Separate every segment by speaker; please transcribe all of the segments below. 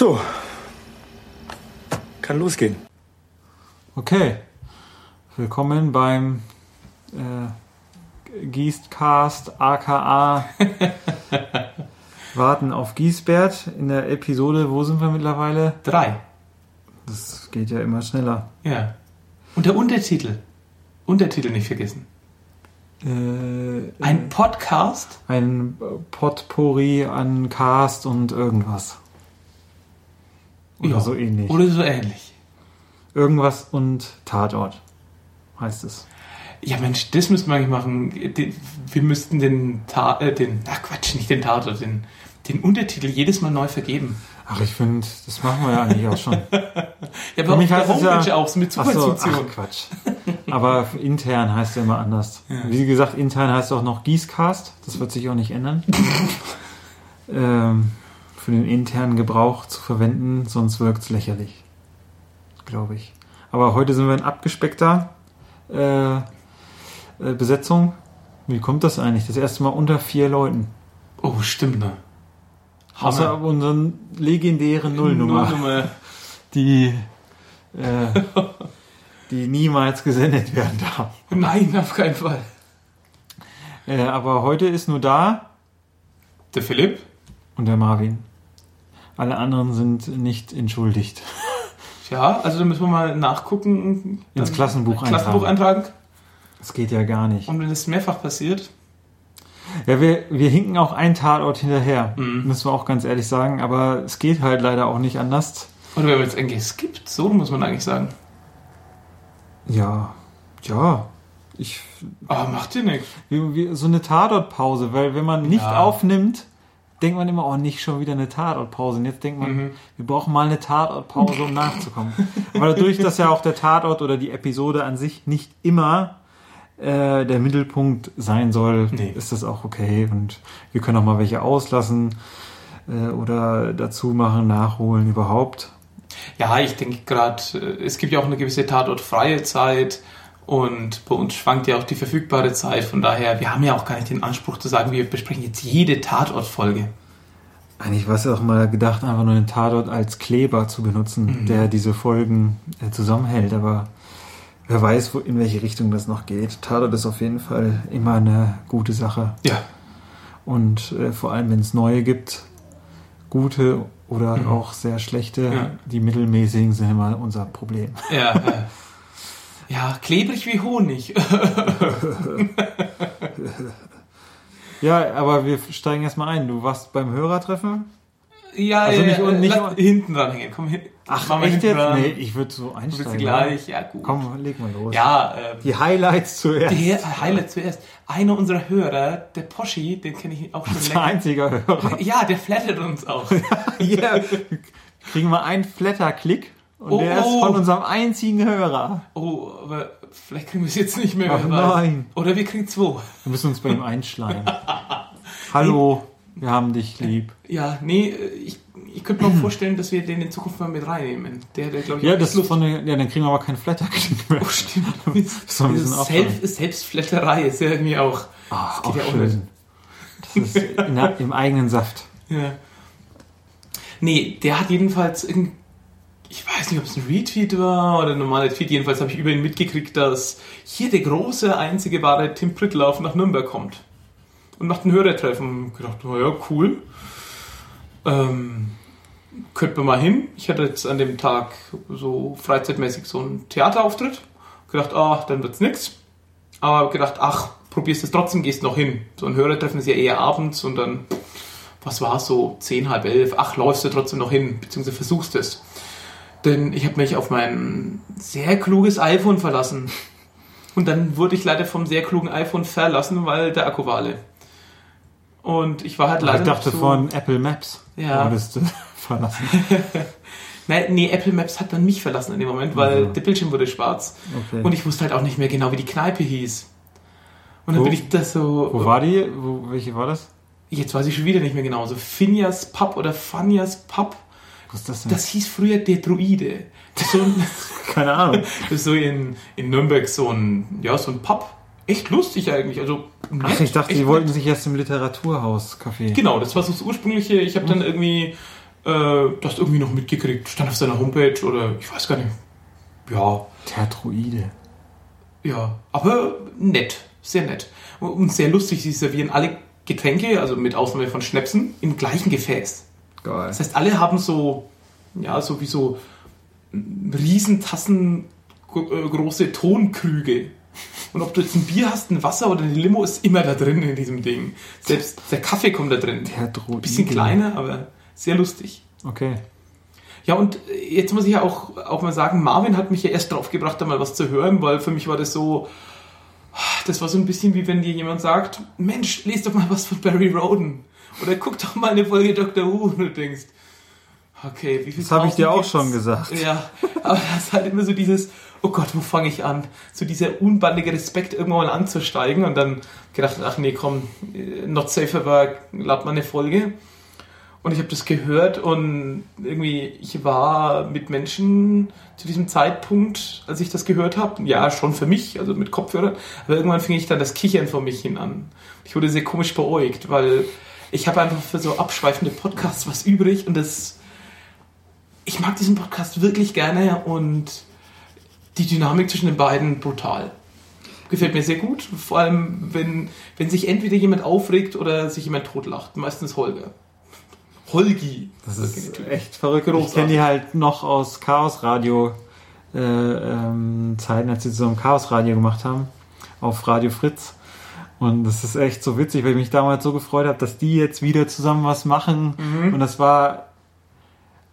Speaker 1: So. Kann losgehen.
Speaker 2: Okay. Willkommen beim äh, Giestcast aka Warten auf Giesbert in der Episode, wo sind wir mittlerweile?
Speaker 3: Drei.
Speaker 2: Das geht ja immer schneller.
Speaker 3: Ja. Und der Untertitel. Untertitel nicht vergessen.
Speaker 2: Äh,
Speaker 3: Ein Podcast.
Speaker 2: ein Potpourri an Cast und irgendwas. Oder
Speaker 3: Ja.
Speaker 2: so ähnlich.
Speaker 3: Oder so ähnlich.
Speaker 2: Irgendwas und Tatort heißt es.
Speaker 3: Ja, Mensch, das müssten wir eigentlich machen. Wir müssten den, Ta äh, den, ach Quatsch, nicht den Tatort, den, den Untertitel jedes Mal neu vergeben.
Speaker 2: Ach, ich finde, das machen wir ja eigentlich auch schon.
Speaker 3: Ja, aber auf
Speaker 2: mich
Speaker 3: der
Speaker 2: heißt es
Speaker 3: Homepage
Speaker 2: ja-
Speaker 3: auch, so mit
Speaker 2: so,
Speaker 3: Superfunktion.
Speaker 2: ach Quatsch. Aber intern heißt er immer anders. Wie gesagt, intern heißt auch noch Gießcast. Das wird sich auch nicht ändern. ähm, für den internen Gebrauch zu verwenden, sonst wirkt es lächerlich. Glaube ich. Aber heute sind wir in abgespeckter äh, äh, Besetzung. Wie kommt das eigentlich? Das erste Mal unter vier Leuten.
Speaker 3: Oh, stimmt, ne?
Speaker 2: Außer
Speaker 3: Hammer.
Speaker 2: unseren legendären Nullnummer,
Speaker 3: Nullnummer.
Speaker 2: die, äh, die niemals gesendet werden darf.
Speaker 3: Nein, auf keinen Fall.
Speaker 2: Äh, aber heute ist nur da
Speaker 3: Der Philipp?
Speaker 2: und der Marvin. Alle anderen sind nicht entschuldigt.
Speaker 3: Ja, also da müssen wir mal nachgucken.
Speaker 2: Ins Klassenbuch
Speaker 3: Klassenbuch eintragen.
Speaker 2: Das geht ja gar nicht.
Speaker 3: Und wenn es mehrfach passiert,
Speaker 2: Ja, wir, wir hinken auch einen Tatort hinterher,
Speaker 3: Mhm.
Speaker 2: müssen wir auch ganz ehrlich sagen. Aber es geht halt leider auch nicht anders.
Speaker 3: oder wir haben jetzt eigentlich geskippt, so muss man eigentlich sagen.
Speaker 2: Ja, ja. Ich,
Speaker 3: Aber macht ihr nichts.
Speaker 2: so eine Tatortpause, weil wenn man nicht
Speaker 3: Ja.
Speaker 2: aufnimmt, denkt man immer, oh, nicht schon wieder eine Tatortpause. Und jetzt denkt man,
Speaker 3: Mhm.
Speaker 2: wir brauchen mal eine Tatortpause, um nachzukommen. Aber dadurch, dass ja auch der Tatort oder die Episode an sich nicht immer äh, der Mittelpunkt sein soll,
Speaker 3: Nee.
Speaker 2: ist das auch okay. Und wir können auch mal welche auslassen äh, oder dazu machen, nachholen überhaupt.
Speaker 3: Ja, ich denke gerade, es gibt ja auch eine gewisse tatortfreie Zeit und bei uns schwankt ja auch die verfügbare Zeit. Von daher, wir haben ja auch gar nicht den Anspruch zu sagen, wir besprechen jetzt jede Tatortfolge.
Speaker 2: Eigentlich war es ja auch mal gedacht, einfach nur den Tatort als Kleber zu benutzen,
Speaker 3: Mhm.
Speaker 2: der diese Folgen äh, zusammenhält. Aber wer weiß, wo, in welche Richtung das noch geht. Tatort ist auf jeden Fall immer eine gute Sache.
Speaker 3: Ja,
Speaker 2: Und äh, vor allem, wenn es neue gibt, gute oder
Speaker 3: Mhm.
Speaker 2: auch sehr schlechte,
Speaker 3: Ja.
Speaker 2: die mittelmäßigen sind immer unser Problem.
Speaker 3: ja, ja. Ja, klebrig wie Honig.
Speaker 2: Ja, aber wir steigen erstmal ein. Du warst beim Hörertreffen?
Speaker 3: Ja,
Speaker 2: Also
Speaker 3: ja,
Speaker 2: nicht- und nicht-
Speaker 3: lass hinten dran hängen. Komm hin.
Speaker 2: Ach, echt
Speaker 3: hinten
Speaker 2: jetzt?
Speaker 3: dran.
Speaker 2: Nee, ich würde so
Speaker 3: Du bist
Speaker 2: einsteigen.
Speaker 3: gleich, ja gut.
Speaker 2: Komm, leg mal los.
Speaker 3: Ja, ähm,
Speaker 2: Die Highlights zuerst.
Speaker 3: der Highlight zuerst. Einer unserer Hörer, der Poschi, den kenne ich auch schon
Speaker 2: Das ist der
Speaker 3: länger.
Speaker 2: einzige Hörer.
Speaker 3: Ja, der flattert uns auch.
Speaker 2: Ja, kriegen wir einen Flatter-Klick und
Speaker 3: Oh,
Speaker 2: der ist
Speaker 3: oh.
Speaker 2: von unserem einzigen Hörer.
Speaker 3: Oh, aber vielleicht kriegen wir es jetzt nicht mehr.
Speaker 2: Ach,
Speaker 3: weiß.
Speaker 2: nein.
Speaker 3: Oder wir kriegen zwei.
Speaker 2: Wir müssen uns bei ihm einschleimen. Hallo, wir haben dich lieb.
Speaker 3: Ja, nee, ich, ich könnte mir vorstellen, dass wir den in Zukunft mal mit reinnehmen. Der, der glaube ich,
Speaker 2: Ja, das ist von der, ja, dann kriegen wir aber keinen Flatter-Klick mehr.
Speaker 3: Oh, stimmt. Dieses
Speaker 2: aufhören.
Speaker 3: Selbst, Selbstflatterei ist ja irgendwie auch.
Speaker 2: Ah,
Speaker 3: Das geht
Speaker 2: auch
Speaker 3: ja
Speaker 2: schön. Das ist in im eigenen Saft.
Speaker 3: Ja. Nee, der hat jedenfalls irgend, ich weiß nicht, ob es ein Retweet war oder ein normaler Tweet, jedenfalls habe ich über ihn mitgekriegt, dass hier der große, einzige wahre Tim Prittlauf nach Nürnberg kommt. Und macht ein Hörertreffen. Ich gedacht, naja, cool. Ähm, könnte man mal hin. Ich hatte jetzt an dem Tag so freizeitmäßig so einen Theaterauftritt. Gedacht, ah, dann wird's nix. Aber gedacht, ach, probierst es trotzdem, gehst noch hin. So ein Hörertreffen ist ja eher abends und dann was war so, 10, halb elf, ach, läufst du trotzdem noch hin, beziehungsweise versuchst es. Denn ich habe mich auf mein sehr kluges iPhone verlassen. Und dann wurde ich leider vom sehr klugen iPhone verlassen, weil der Akku war alle. Und ich war halt leider
Speaker 2: Ich dachte von Apple Maps.
Speaker 3: Ja.
Speaker 2: Wurdest du verlassen.
Speaker 3: Nein, nee, Apple Maps hat dann mich verlassen in dem Moment, weil
Speaker 2: Ja.
Speaker 3: der Bildschirm wurde schwarz.
Speaker 2: Okay.
Speaker 3: Und ich wusste halt auch nicht mehr genau, wie die Kneipe hieß. Und dann
Speaker 2: Wo-
Speaker 3: bin ich da so...
Speaker 2: Wo war die? Wo, welche war das?
Speaker 3: Jetzt weiß ich schon wieder nicht mehr genau. So Finjas Pub oder Fanjas Pub.
Speaker 2: Was ist das denn?
Speaker 3: Das hieß früher der Druide. Das ist so, ein,
Speaker 2: Keine Ahnung.
Speaker 3: das ist so in, in Nürnberg so ein, ja, so ein Pub. Echt lustig eigentlich. Also,
Speaker 2: Ach,
Speaker 3: nett,
Speaker 2: ich dachte, die
Speaker 3: nett.
Speaker 2: wollten sich erst im Literaturhaus Café.
Speaker 3: Genau, das war so das ursprüngliche. Ich habe dann irgendwie Äh, das irgendwie noch mitgekriegt. Stand auf seiner Homepage oder ich weiß gar nicht. Ja.
Speaker 2: Tertroide.
Speaker 3: Ja, aber nett. Sehr nett. Und sehr lustig, sie servieren alle Getränke, also mit Ausnahme von Schnäpsen, im gleichen Gefäß.
Speaker 2: Geil.
Speaker 3: Das heißt, alle haben so, ja, so wie so Riesentassen äh, große Tonkrüge. Und ob du jetzt ein Bier hast, ein Wasser oder eine Limo, ist immer da drin in diesem Ding. Selbst der Kaffee kommt da drin.
Speaker 2: Tertroide.
Speaker 3: Bisschen kleiner, aber sehr lustig.
Speaker 2: Okay.
Speaker 3: Ja, und jetzt muss ich ja auch, auch mal sagen, Marvin hat mich ja erst drauf gebracht, da mal was zu hören, weil für mich war das so, das war so ein bisschen wie wenn dir jemand sagt, Mensch, lest doch mal was von Barry Roden. Oder guck doch mal eine Folge Dr. Who und du denkst, okay, wie viel
Speaker 2: Das habe ich dir auch
Speaker 3: gibt's?
Speaker 2: schon gesagt.
Speaker 3: Ja, aber das ist halt immer so dieses, oh Gott, wo fange ich an? So dieser unbandige Respekt, irgendwann mal anzusteigen und dann gedacht, ach nee, komm, äh, not safe, aber lad mal eine Folge. Und ich habe das gehört und irgendwie, ich war mit Menschen zu diesem Zeitpunkt, als ich das gehört habe, ja, schon für mich, also mit Kopfhörern, aber irgendwann fing ich dann das Kichern vor mich hin an. Ich wurde sehr komisch beäugt, weil ich habe einfach für so abschweifende Podcasts was übrig und das, ich mag diesen Podcast wirklich gerne und die Dynamik zwischen den beiden brutal. Gefällt mir sehr gut, vor allem wenn, wenn sich entweder jemand aufregt oder sich jemand totlacht, meistens Holger. Holgi.
Speaker 2: Das ist echt verrückt. Ich
Speaker 3: Großartig.
Speaker 2: kenne die halt noch aus Chaos Radio äh, ähm, Zeiten, als sie zusammen Chaos Radio gemacht haben auf Radio Fritz. Und das ist echt so witzig, weil ich mich damals so gefreut habe, dass die jetzt wieder zusammen was machen. Und das war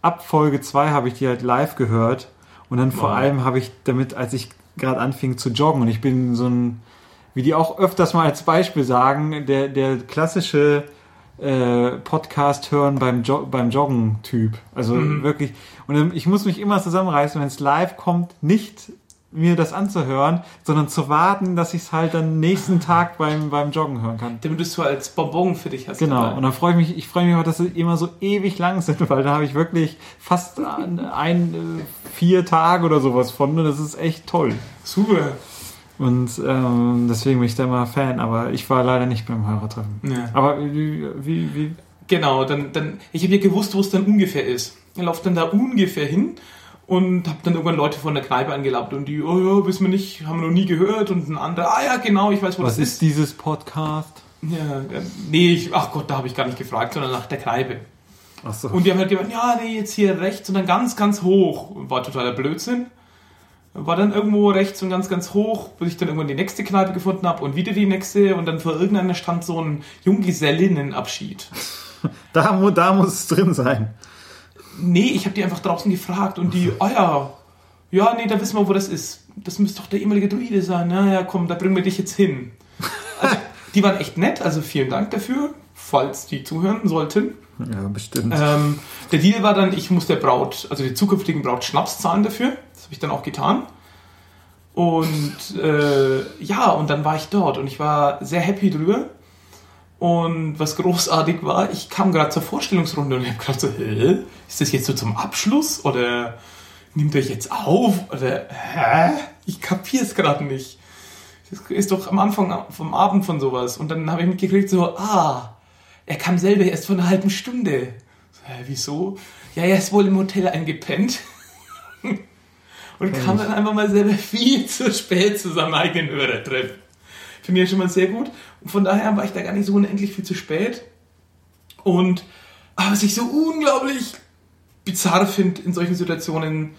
Speaker 2: ab Folge 2 habe ich die halt live gehört. Und dann vor
Speaker 3: Wow.
Speaker 2: allem habe ich damit, als ich gerade anfing zu joggen, und ich bin so ein, wie die auch öfters mal als Beispiel sagen, der, der klassische äh, Podcast hören beim, jo beim Joggen-Typ. Also wirklich. Und ich muss mich immer zusammenreißen, wenn es live kommt, nicht mir das anzuhören, sondern zu warten, dass ich es halt dann nächsten Tag beim, beim Joggen hören kann.
Speaker 3: Damit du es so als Bonbon für dich hast.
Speaker 2: Genau,
Speaker 3: dabei.
Speaker 2: und dann freue ich mich, ich freue mich auch, dass sie immer so ewig lang sind, weil da habe ich wirklich fast ein, ein äh, vier Tage oder sowas von und das ist echt toll.
Speaker 3: Super.
Speaker 2: Und ähm, deswegen bin ich da immer Fan, aber ich war leider nicht beim Hörertreffen.
Speaker 3: Ja.
Speaker 2: Aber wie, wie, wie
Speaker 3: Genau, dann, dann ich habe ja gewusst, wo es dann ungefähr ist. Ich laufe dann da ungefähr hin und habe dann irgendwann Leute von der Kneipe angelabbt und die, oh ja, wissen wir nicht, haben wir noch nie gehört und ein anderer, ah ja, genau, ich weiß, wo
Speaker 2: was
Speaker 3: das
Speaker 2: ist dieses Podcast?
Speaker 3: Ja, ja, nee, ich, ach Gott, da habe ich gar nicht gefragt, sondern nach der Kneipe.
Speaker 2: Achso.
Speaker 3: Und die haben halt gemeint, ja, nee, jetzt hier rechts und dann ganz, ganz hoch. War totaler Blödsinn. War dann irgendwo rechts und ganz, ganz hoch, bis ich dann irgendwann die nächste Kneipe gefunden habe und wieder die nächste und dann vor irgendeiner stand so ein Junggesellinnenabschied.
Speaker 2: Da, da muss es drin sein.
Speaker 3: Nee, ich habe die einfach draußen gefragt und die, ah ja, ja, nee, da wissen wir, wo das ist. Das müsste doch der ehemalige Druide sein. Na ja, komm, da bringen wir dich jetzt hin. Also, die waren echt nett, also vielen Dank dafür, falls die zuhören sollten.
Speaker 2: Ja, bestimmt.
Speaker 3: Ähm, der Deal war dann, ich muss der Braut, also der zukünftigen Braut Schnaps zahlen dafür. Das habe ich dann auch getan. Und äh, ja, und dann war ich dort und ich war sehr happy drüber. Und was großartig war, ich kam gerade zur Vorstellungsrunde und ich habe gedacht so, hä? Ist das jetzt so zum Abschluss oder nimmt euch jetzt auf? Oder hä? Ich kapiere es gerade nicht. Das ist doch am Anfang vom Abend von sowas. Und dann habe ich mitgekriegt so, ah, er kam selber erst vor einer halben Stunde. So, hä, wieso? Ja, er ist wohl im Hotel eingepennt. Und kam dann einfach mal selber viel zu spät zu seinem eigenen Hörertreff. Finde ich ja schon mal sehr gut. Und von daher war ich da gar nicht so unendlich viel zu spät. Und aber was ich so unglaublich bizarr finde in solchen Situationen,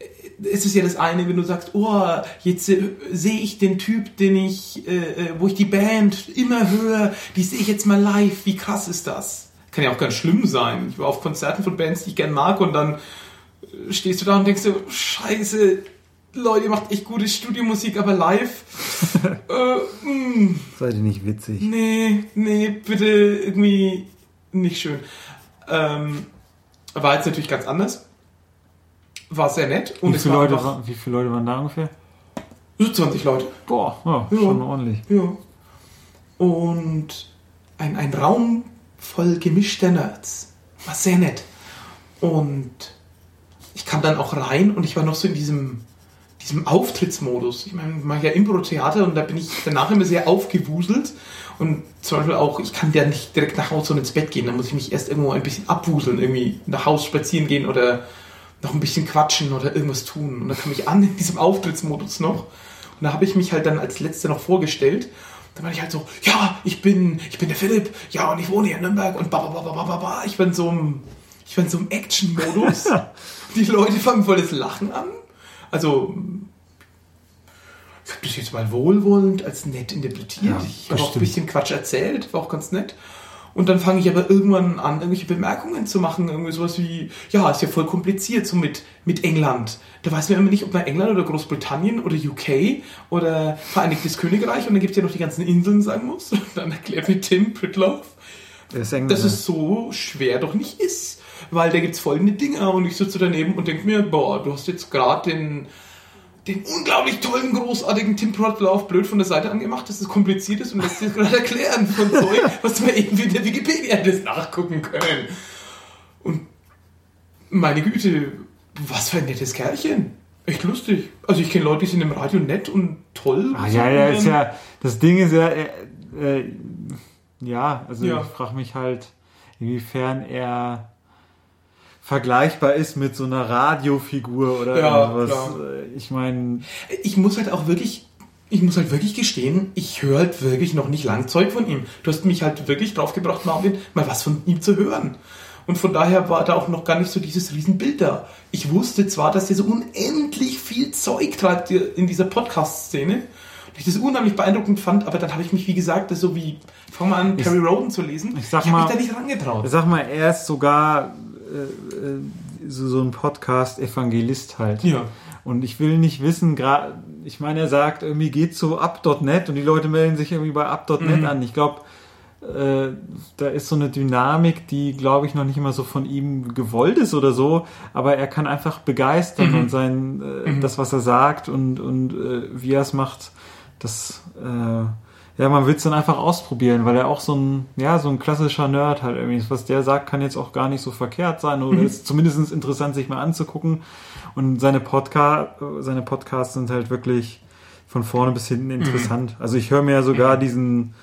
Speaker 3: äh, ist es ja das eine, wenn du sagst, oh, jetzt äh, sehe ich den Typ, den ich, äh, äh, wo ich die Band immer höre, die sehe ich jetzt mal live. Wie krass ist das? Kann ja auch ganz schlimm sein. Ich war auf Konzerten von Bands, die ich gern mag, und dann äh, stehst du da und denkst so, Scheiße, Leute, ihr macht echt gute Studiomusik, aber live, äh, mh,
Speaker 2: Seid ihr nicht witzig?
Speaker 3: nee, nee, bitte irgendwie nicht schön. Ähm, war jetzt natürlich ganz anders. War sehr nett. Und
Speaker 2: Wie viele,
Speaker 3: war
Speaker 2: Leute,
Speaker 3: einfach
Speaker 2: wa- wie viele Leute waren da ungefähr?
Speaker 3: so 20 Leute.
Speaker 2: Boah, ja,
Speaker 3: Ja.
Speaker 2: schon ordentlich.
Speaker 3: Ja. Und ein, ein Raum voll gemischter Nerds. War sehr nett. Und ich kam dann auch rein und ich war noch so in diesem, diesem Auftrittsmodus. Ich meine, ich mache ja Impro-Theater und da bin ich danach immer sehr aufgewuselt. Und zum Beispiel auch, ich kann ja nicht direkt nach Hause und ins Bett gehen, da muss ich mich erst irgendwo ein bisschen abwuseln, irgendwie nach Hause spazieren gehen oder noch ein bisschen quatschen oder irgendwas tun. Und da kam ich an in diesem Auftrittsmodus noch. Und da habe ich mich halt dann als Letzter noch vorgestellt. Da war ich halt so, ja, ich bin, ich bin der Philipp, ja, und ich wohne hier in Nürnberg und ba, ba, ba, ba, ba, ba. Ich bin so im, ich bin so im Action-Modus. Die Leute fangen voll das Lachen an. Also, ich habe das jetzt mal wohlwollend als nett interpretiert.
Speaker 2: Ja,
Speaker 3: ich habe auch ein bisschen Quatsch erzählt, war auch ganz nett. Und dann fange ich aber irgendwann an, irgendwelche Bemerkungen zu machen. Irgendwie sowas wie, ja, ist ja voll kompliziert, so mit, mit England. Da weiß man immer nicht, ob man England oder Großbritannien oder UK oder Vereinigtes Königreich und dann gibt es ja noch die ganzen Inseln sagen muss. Und dann erklärt mir Tim Pritloff,
Speaker 2: Der ist
Speaker 3: dass es so schwer doch nicht ist. Weil da gibt's folgende Dinger und ich sitze daneben und denke mir, boah, du hast jetzt gerade den, den unglaublich tollen, großartigen Tim Pritloff blöd von der Seite angemacht, dass es kompliziert ist und lässt dir das gerade erklären von Zeug, was wir eben in der Wikipedia hättest nachgucken können. Und meine Güte, was für ein nettes Kerlchen. Echt lustig. Also ich kenne Leute, die sind im Radio nett und toll.
Speaker 2: Ah, ja, ja, ist ja, das Ding ist ja, äh, äh, ja, also
Speaker 3: Ja.
Speaker 2: ich frage mich halt, inwiefern er vergleichbar ist mit so einer Radiofigur oder
Speaker 3: Ja,
Speaker 2: irgendwas.
Speaker 3: klar.
Speaker 2: Äh, Ich meine,
Speaker 3: Ich muss halt auch wirklich, ich muss halt wirklich gestehen, ich höre halt wirklich noch nicht lang Zeug von ihm. Du hast mich halt wirklich draufgebracht, Marvin, mal was von ihm zu hören. Und von daher war da auch noch gar nicht so dieses Riesenbild da. Ich wusste zwar, dass er so unendlich viel Zeug treibt in dieser Podcast-Szene. Ich das unheimlich beeindruckend fand, aber dann habe ich mich, wie gesagt, das so wie, fang mal an, Perry Roden zu lesen.
Speaker 2: ich sag
Speaker 3: ich habe
Speaker 2: mal-
Speaker 3: mich da nicht rangetraut.
Speaker 2: sag mal, er ist sogar äh, äh, so, so ein Podcast-Evangelist halt.
Speaker 3: Ja.
Speaker 2: Und ich will nicht wissen, gerade, ich meine, er sagt, irgendwie geht so up.net und die Leute melden sich irgendwie bei up.net
Speaker 3: Mhm.
Speaker 2: an. Ich glaube, äh, da ist so eine Dynamik, die, glaube ich, noch nicht immer so von ihm gewollt ist oder so, aber er kann einfach begeistern
Speaker 3: Mhm.
Speaker 2: und sein, äh, das, was er sagt und, und äh, wie er es macht, das, äh, ja, man will es dann einfach ausprobieren, weil er auch so ein, ja, so ein klassischer Nerd halt irgendwie ist. Was der sagt, kann jetzt auch gar nicht so verkehrt sein oder ist zumindest interessant, sich mal anzugucken. Und seine, Podca seine Podcasts sind halt wirklich von vorne bis hinten interessant. Also ich höre mir ja sogar diesen,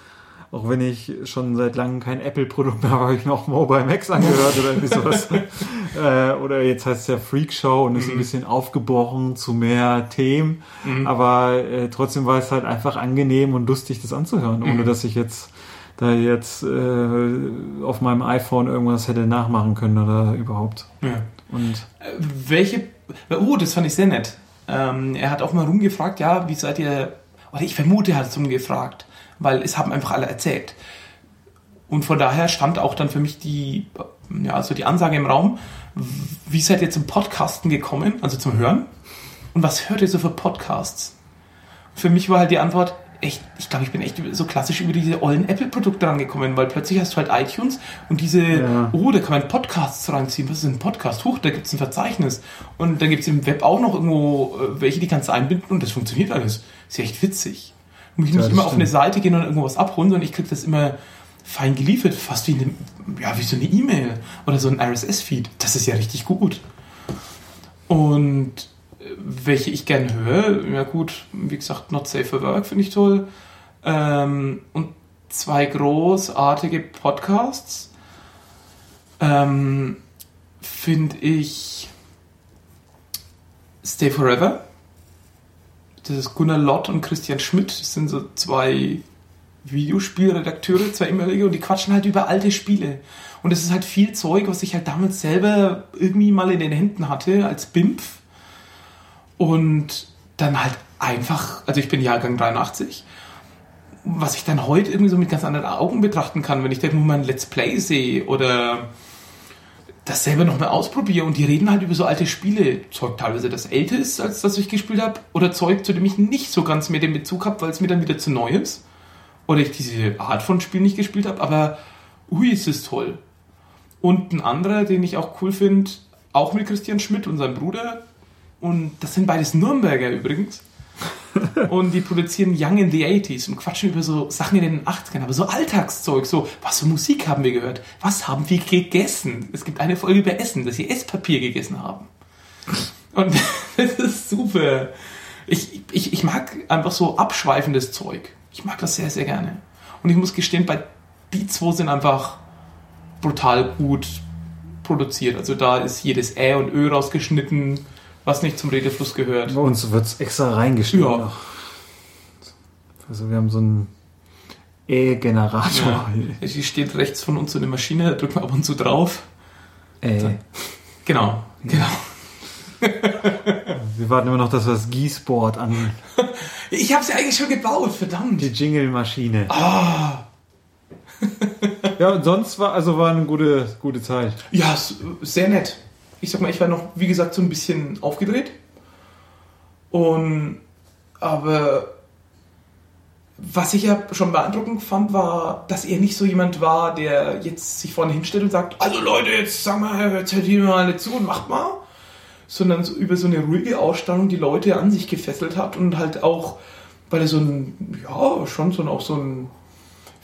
Speaker 2: auch wenn ich schon seit langem kein Apple-Produkt mehr habe, habe ich mir auch Mobile Max angehört oder irgendwie sowas. äh, oder jetzt heißt es ja Freak Show und ist ein bisschen aufgebrochen zu mehr Themen. Aber äh, trotzdem war es halt einfach angenehm und lustig, das anzuhören, ohne dass ich jetzt da jetzt äh, auf meinem iPhone irgendwas hätte nachmachen können oder überhaupt.
Speaker 3: ja.
Speaker 2: Und
Speaker 3: Welche, oh, das fand ich sehr nett. Ähm, er hat auch mal rumgefragt, ja, wie seid ihr, oder ich vermute, er hat es rumgefragt, weil es haben einfach alle erzählt. Und von daher stand auch dann für mich die, ja, also die Ansage im Raum, wie seid ihr zum Podcasten gekommen, also zum Hören? Und was hört ihr so für Podcasts? Für mich war halt die Antwort, echt, ich glaube, ich bin echt so klassisch über diese ollen Apple-Produkte rangekommen, weil plötzlich hast du halt iTunes und diese,
Speaker 2: Ja.
Speaker 3: oh, da kann man Podcasts reinziehen. Was ist ein Podcast? Huch, da gibt es ein Verzeichnis. Und dann gibt es im Web auch noch irgendwo äh, welche, die kannst du einbinden und das funktioniert alles. Ist ja echt witzig. Du musst
Speaker 2: Ja,
Speaker 3: nicht immer auf
Speaker 2: stimmt.
Speaker 3: eine Seite gehen und irgendwo was abholen, sondern ich krieg das immer fein geliefert, fast wie, eine, ja, wie so eine E-Mail oder so ein RSS-Feed. Das ist ja richtig gut. Und äh, welche ich gern höre, ja gut, wie gesagt, Not Safe for Work finde ich toll. Ähm, und zwei großartige Podcasts ähm, finde ich Stay Forever. Das ist Gunnar Lott und Christian Schmidt. Das sind so zwei Videospielredakteure, zwei ehemalige, und die quatschen halt über alte Spiele. Und es ist halt viel Zeug, was ich halt damals selber irgendwie mal in den Händen hatte als BIMF. Und dann halt einfach, also ich bin Jahrgang 83, was ich dann heute irgendwie so mit ganz anderen Augen betrachten kann, wenn ich da nur mal ein Let's Play sehe oder das selber nochmal ausprobiere und die reden halt über so alte Spiele. Zeug teilweise, das älter ist, als das ich gespielt habe, oder Zeug, zu dem ich nicht so ganz mehr den Bezug habe, weil es mir dann wieder zu neu ist. Oder ich diese Art von Spiel nicht gespielt habe, aber ui, ist es toll. Und ein anderer, den ich auch cool finde, auch mit Christian Schmidt und seinem Bruder. Und das sind beides Nürnberger übrigens. und die produzieren Young in the 80s und quatschen über so Sachen in den 80ern, aber so Alltagszeug, so, was für Musik haben wir gehört? Was haben wir gegessen? Es gibt eine Folge über Essen, dass sie Esspapier gegessen haben. Und das ist super. Ich, ich, ich mag einfach so abschweifendes Zeug. Ich mag das sehr, sehr gerne. Und ich muss gestehen, bei die zwei sind einfach brutal gut produziert. Also da ist jedes Ä und Ö rausgeschnitten, was nicht zum Redefluss gehört.
Speaker 2: Bei uns wird es extra reingeschnitten.
Speaker 3: Ja.
Speaker 2: Also wir haben so einen E-Generator.
Speaker 3: Ja. Hier steht rechts von uns so eine Maschine, da drücken wir ab und zu drauf.
Speaker 2: Ey.
Speaker 3: Genau, genau.
Speaker 2: Wir warten immer noch, dass wir das Gießboard an
Speaker 3: Ich habe sie eigentlich schon gebaut, verdammt.
Speaker 2: die Jingle-Maschine.
Speaker 3: Ah,
Speaker 2: Ja, und sonst war, also war eine gute, gute Zeit.
Speaker 3: ja, sehr nett. Ich sag mal, ich war noch, wie gesagt, so ein bisschen aufgedreht. Und, aber was ich ja schon beeindruckend fand, war, dass er nicht so jemand war, der jetzt sich vorne hinstellt und sagt, also Leute, jetzt sag mal, jetzt hört ihr mal alle zu und macht mal. Sondern so über so eine ruhige Ausstellung die Leute an sich gefesselt hat und halt auch, weil er so ein, ja, schon so ein, auch so ein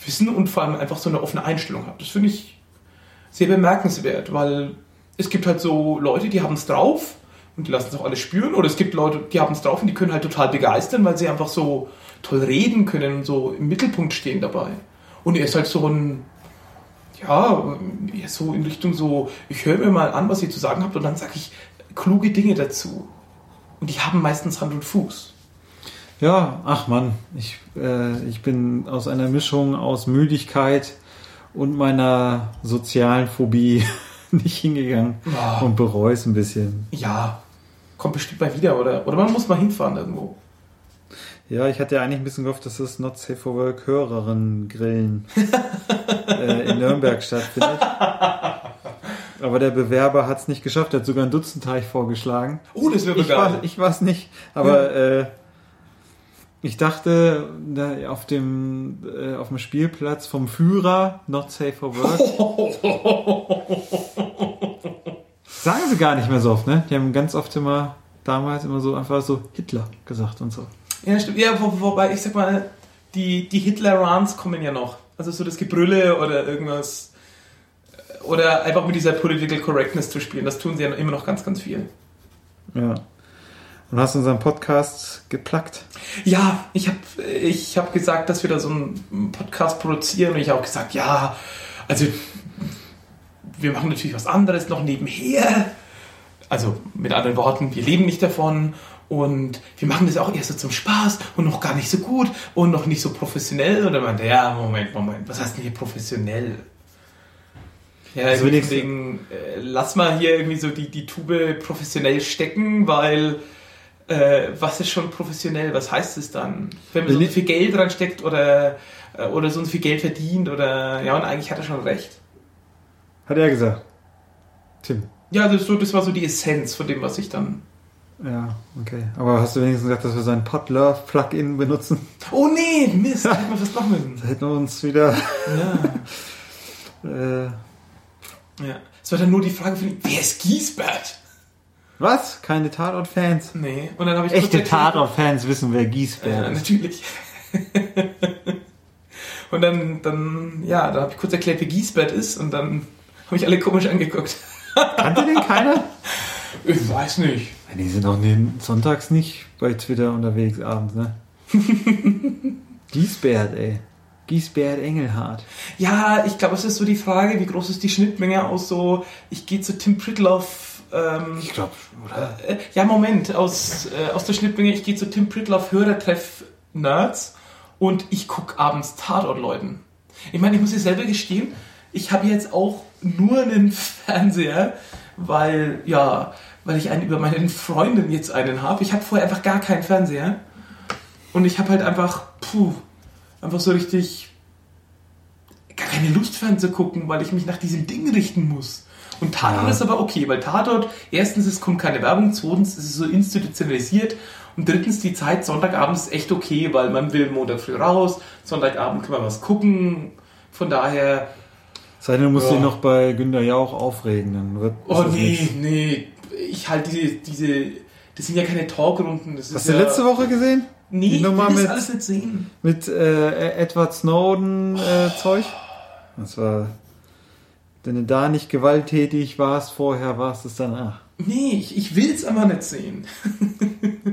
Speaker 3: Wissen und vor allem einfach so eine offene Einstellung hat. Das finde ich sehr bemerkenswert, weil es gibt halt so Leute, die haben es drauf und die lassen es auch alle spüren. Oder es gibt Leute, die haben es drauf und die können halt total begeistern, weil sie einfach so toll reden können und so im Mittelpunkt stehen dabei. Und er ist halt so ein, ja, so in Richtung so, ich höre mir mal an, was ihr zu sagen habt und dann sage ich kluge Dinge dazu. Und die haben meistens Hand und Fuß.
Speaker 2: Ja, ach Mann, ich, äh, ich bin aus einer Mischung aus Müdigkeit und meiner sozialen Phobie nicht hingegangen
Speaker 3: Ja.
Speaker 2: und bereue es ein bisschen.
Speaker 3: Ja, kommt bestimmt mal wieder, oder? Oder man muss mal hinfahren irgendwo.
Speaker 2: Ja, ich hatte ja eigentlich ein bisschen gehofft, dass das Not Safe for Work Hörerinnen grillen äh, in Nürnberg stattfindet. Aber der Bewerber hat es nicht geschafft, er hat sogar ein Dutzendteich vorgeschlagen.
Speaker 3: Oh, das wäre geil.
Speaker 2: ich war es nicht, aber äh, ich dachte, da auf dem äh, auf dem Spielplatz vom Führer Not Safe for Work. Sagen sie gar nicht mehr so oft, ne? Die haben ganz oft immer damals immer so einfach so Hitler gesagt und so.
Speaker 3: Ja, stimmt. Ja, wo, wobei, ich sag mal, die, die Hitler-Runs kommen ja noch. Also so das Gebrülle oder irgendwas. Oder einfach mit dieser Political Correctness zu spielen. Das tun sie ja immer noch ganz, ganz viel.
Speaker 2: Ja. Und hast unseren Podcast geplackt.
Speaker 3: Ja, ich habe ich hab gesagt, dass wir da so einen Podcast produzieren und ich habe auch gesagt, ja, also wir machen natürlich was anderes noch nebenher. Also mit anderen Worten, wir leben nicht davon und wir machen das auch erst so zum Spaß und noch gar nicht so gut und noch nicht so professionell. Und dann meinte ja, Moment, Moment, was heißt denn hier professionell? Ja,
Speaker 2: Also
Speaker 3: deswegen äh, lass mal hier irgendwie so die, die Tube professionell stecken, weil äh, was ist schon professionell? Was heißt es dann? Wenn man so viel Geld reinsteckt oder, äh, oder so viel Geld verdient oder ja, und eigentlich hat er schon recht.
Speaker 2: Hat er gesagt. Tim.
Speaker 3: Ja, das, so, das war so die Essenz von dem, was ich dann.
Speaker 2: Ja, okay. Aber hast du wenigstens gesagt, dass wir sein Podlove Plugin benutzen?
Speaker 3: Oh nee, Mist, hätte man fast machen müssen.
Speaker 2: Da hätten wir uns wieder.
Speaker 3: Ja,
Speaker 2: Äh,
Speaker 3: ja. Es war dann nur die Frage von ihm, wer ist Giesbert?
Speaker 2: was? Keine Tatort-Fans?
Speaker 3: Nee. Und dann habe ich
Speaker 2: Echte Tatort-Fans wissen, wer Giesbert
Speaker 3: Ja,
Speaker 2: ist.
Speaker 3: natürlich. und dann, dann, ja, da habe ich kurz erklärt, wer Giesbert ist und dann habe ich alle komisch angeguckt.
Speaker 2: Kannte den keiner?
Speaker 3: Ich weiß nicht.
Speaker 2: Die sind auch den sonntags nicht bei Twitter unterwegs abends, ne? Giesbert, ey. Giesbert Engelhardt.
Speaker 3: Ja, ich glaube, es ist so die Frage, wie groß ist die Schnittmenge aus so, ich gehe zu Tim Pritloff, ähm,
Speaker 2: Ich glaube, oder?
Speaker 3: äh, ja, Moment, aus, äh, aus der Schnittmenge, ich gehe zu Tim Pritloff Hörertreff Nerds und ich gucke abends Tatort-Leuten. Ich meine, ich muss dir selber gestehen, ich habe jetzt auch nur einen Fernseher, weil, ja, weil ich einen über meine Freundin jetzt einen habe. Ich habe vorher einfach gar keinen Fernseher. Und ich habe halt einfach, puh, einfach so richtig gar keine Lust fernzugucken, weil ich mich nach diesem Ding richten muss. Und Tatort
Speaker 2: Ja.
Speaker 3: ist aber okay, weil Tatort, erstens, es kommt keine Werbung, zweitens, es ist so institutionalisiert und drittens, die Zeit Sonntagabend ist echt okay, weil man will Montag früh raus, Sonntagabend kann man was gucken. Von daher,
Speaker 2: Sei denn, du musst
Speaker 3: Ja.
Speaker 2: dich noch bei Günter Jauch aufregen, dann wird.
Speaker 3: oh nee,
Speaker 2: nichts.
Speaker 3: nee, ich halte diese, diese, das sind ja keine Talkrunden. Das ist
Speaker 2: Hast du
Speaker 3: ja,
Speaker 2: letzte Woche gesehen?
Speaker 3: Nee,
Speaker 2: die
Speaker 3: ich will das
Speaker 2: mit-
Speaker 3: alles nicht sehen.
Speaker 2: Mit äh, Edward Snowden äh, Zeug? Das war. Wenn du da nicht gewalttätig warst vorher, warst es danach.
Speaker 3: Nee, ich, ich will es aber nicht sehen.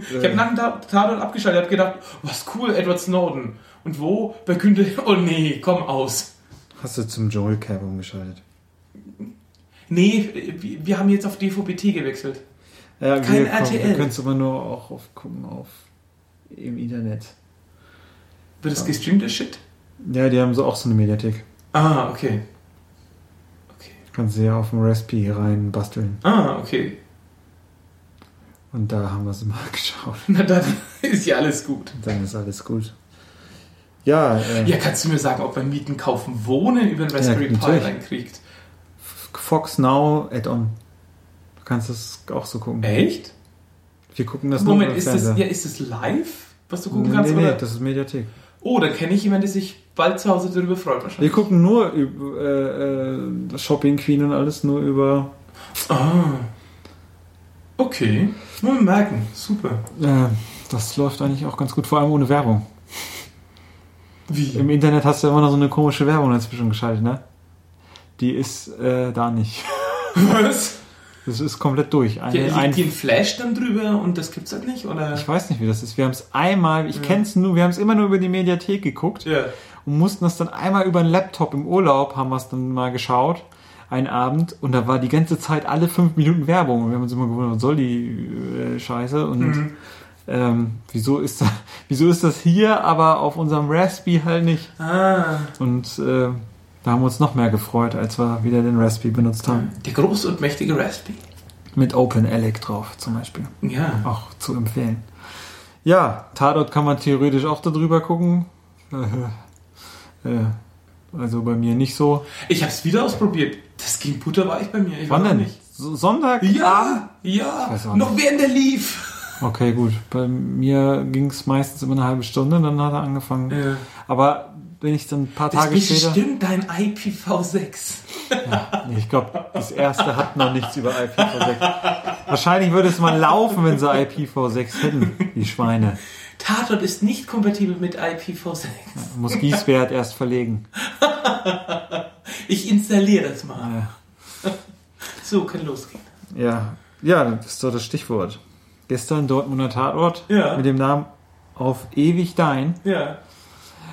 Speaker 3: Ich habe nach dem Ta- Tatort abgeschaltet, habe gedacht, was cool, Edward Snowden. Und wo? Bei Günther, oh nee, komm aus.
Speaker 2: Hast du zum Joel Cab umgeschaltet?
Speaker 3: Nee, wir- haben jetzt auf DVB-T gewechselt.
Speaker 2: Ja,
Speaker 3: Kein
Speaker 2: wir,
Speaker 3: RTL.
Speaker 2: Wir können es aber nur auch auf, gucken auf im Internet.
Speaker 3: Wird es gestreamt, der Shit?
Speaker 2: Ja, die haben so auch so eine Mediathek.
Speaker 3: Ah, okay. Okay.
Speaker 2: Kannst du ja auf dem Raspi rein basteln.
Speaker 3: Ah, okay.
Speaker 2: Und da haben wir es mal geschaut.
Speaker 3: Na dann ist ja alles gut.
Speaker 2: Und dann ist alles gut. Ja, äh,
Speaker 3: Ja, kannst du mir sagen, ob man Mieten, Kaufen, Wohnen über den Raspberry Pi
Speaker 2: natürlich.
Speaker 3: reinkriegt?
Speaker 2: Fox Now Add-on. Du kannst das auch so gucken.
Speaker 3: Echt?
Speaker 2: Wir gucken das
Speaker 3: Moment,
Speaker 2: nur
Speaker 3: ist das, ja, ist das live, was du gucken
Speaker 2: nee,
Speaker 3: kannst?
Speaker 2: nee, nee,
Speaker 3: oder?
Speaker 2: das ist Mediathek.
Speaker 3: Oh, dann kenne ich jemanden, der sich bald zu Hause darüber freut
Speaker 2: Wir
Speaker 3: wahrscheinlich.
Speaker 2: gucken nur über äh, äh, Shopping Queen und alles nur über.
Speaker 3: Ah. Okay. Nur merken. Super.
Speaker 2: Äh, das läuft eigentlich auch ganz gut, vor allem ohne Werbung.
Speaker 3: Wie?
Speaker 2: Im Internet hast du immer noch so eine komische Werbung dazwischen geschaltet, ne? Die ist äh, da nicht.
Speaker 3: Was?
Speaker 2: Das ist komplett durch.
Speaker 3: Ja,
Speaker 2: Eine,
Speaker 3: liegt
Speaker 2: ein,
Speaker 3: die ein Flash dann drüber und das gibt's halt nicht? Oder?
Speaker 2: ich weiß nicht, wie das ist. Wir haben es einmal, ich
Speaker 3: Ja.
Speaker 2: kenn's nur, wir haben es immer nur über die Mediathek geguckt
Speaker 3: Ja.
Speaker 2: und mussten das dann einmal über einen Laptop im Urlaub, haben wir es dann mal geschaut, einen Abend, und da war die ganze Zeit alle fünf Minuten Werbung. Und wir haben uns immer gewundert, was soll die äh, Scheiße? Und
Speaker 3: Mhm.
Speaker 2: Ähm, wieso, ist da, wieso ist das hier, aber auf unserem Raspi halt nicht?
Speaker 3: Ah.
Speaker 2: Und äh, da haben wir uns noch mehr gefreut, als wir wieder den Raspi benutzt haben.
Speaker 3: Der große und mächtige Raspberry.
Speaker 2: Mit OpenELEC drauf zum Beispiel.
Speaker 3: Ja.
Speaker 2: Auch zu empfehlen. Ja, Tatort kann man theoretisch auch darüber gucken. Äh, äh, also bei mir nicht so.
Speaker 3: Ich hab's wieder ausprobiert. Das ging butterweich bei mir. Ich
Speaker 2: Wann denn?
Speaker 3: nicht.
Speaker 2: So- Sonntag?
Speaker 3: Ja, ja. Noch während der lief.
Speaker 2: Okay, gut. Bei mir ging es meistens immer eine halbe Stunde, dann hat er angefangen.
Speaker 3: Ja.
Speaker 2: Aber wenn ich dann ein paar
Speaker 3: Das
Speaker 2: Tage
Speaker 3: ist
Speaker 2: später.
Speaker 3: bestimmt dein IPv6.
Speaker 2: Nee, ich glaube, das erste hat noch nichts über IPv6. Wahrscheinlich würde es mal laufen, wenn sie IPv6 hätten, die Schweine.
Speaker 3: Tatort ist nicht kompatibel mit IPv6.
Speaker 2: Muss Gieswert erst verlegen.
Speaker 3: Ich installiere das mal.
Speaker 2: Ja.
Speaker 3: So, kann losgehen.
Speaker 2: Ja, ja, das ist doch das Stichwort. Gestern Dortmunder Tatort
Speaker 3: Ja.
Speaker 2: mit dem Namen Auf ewig dein.
Speaker 3: Ja.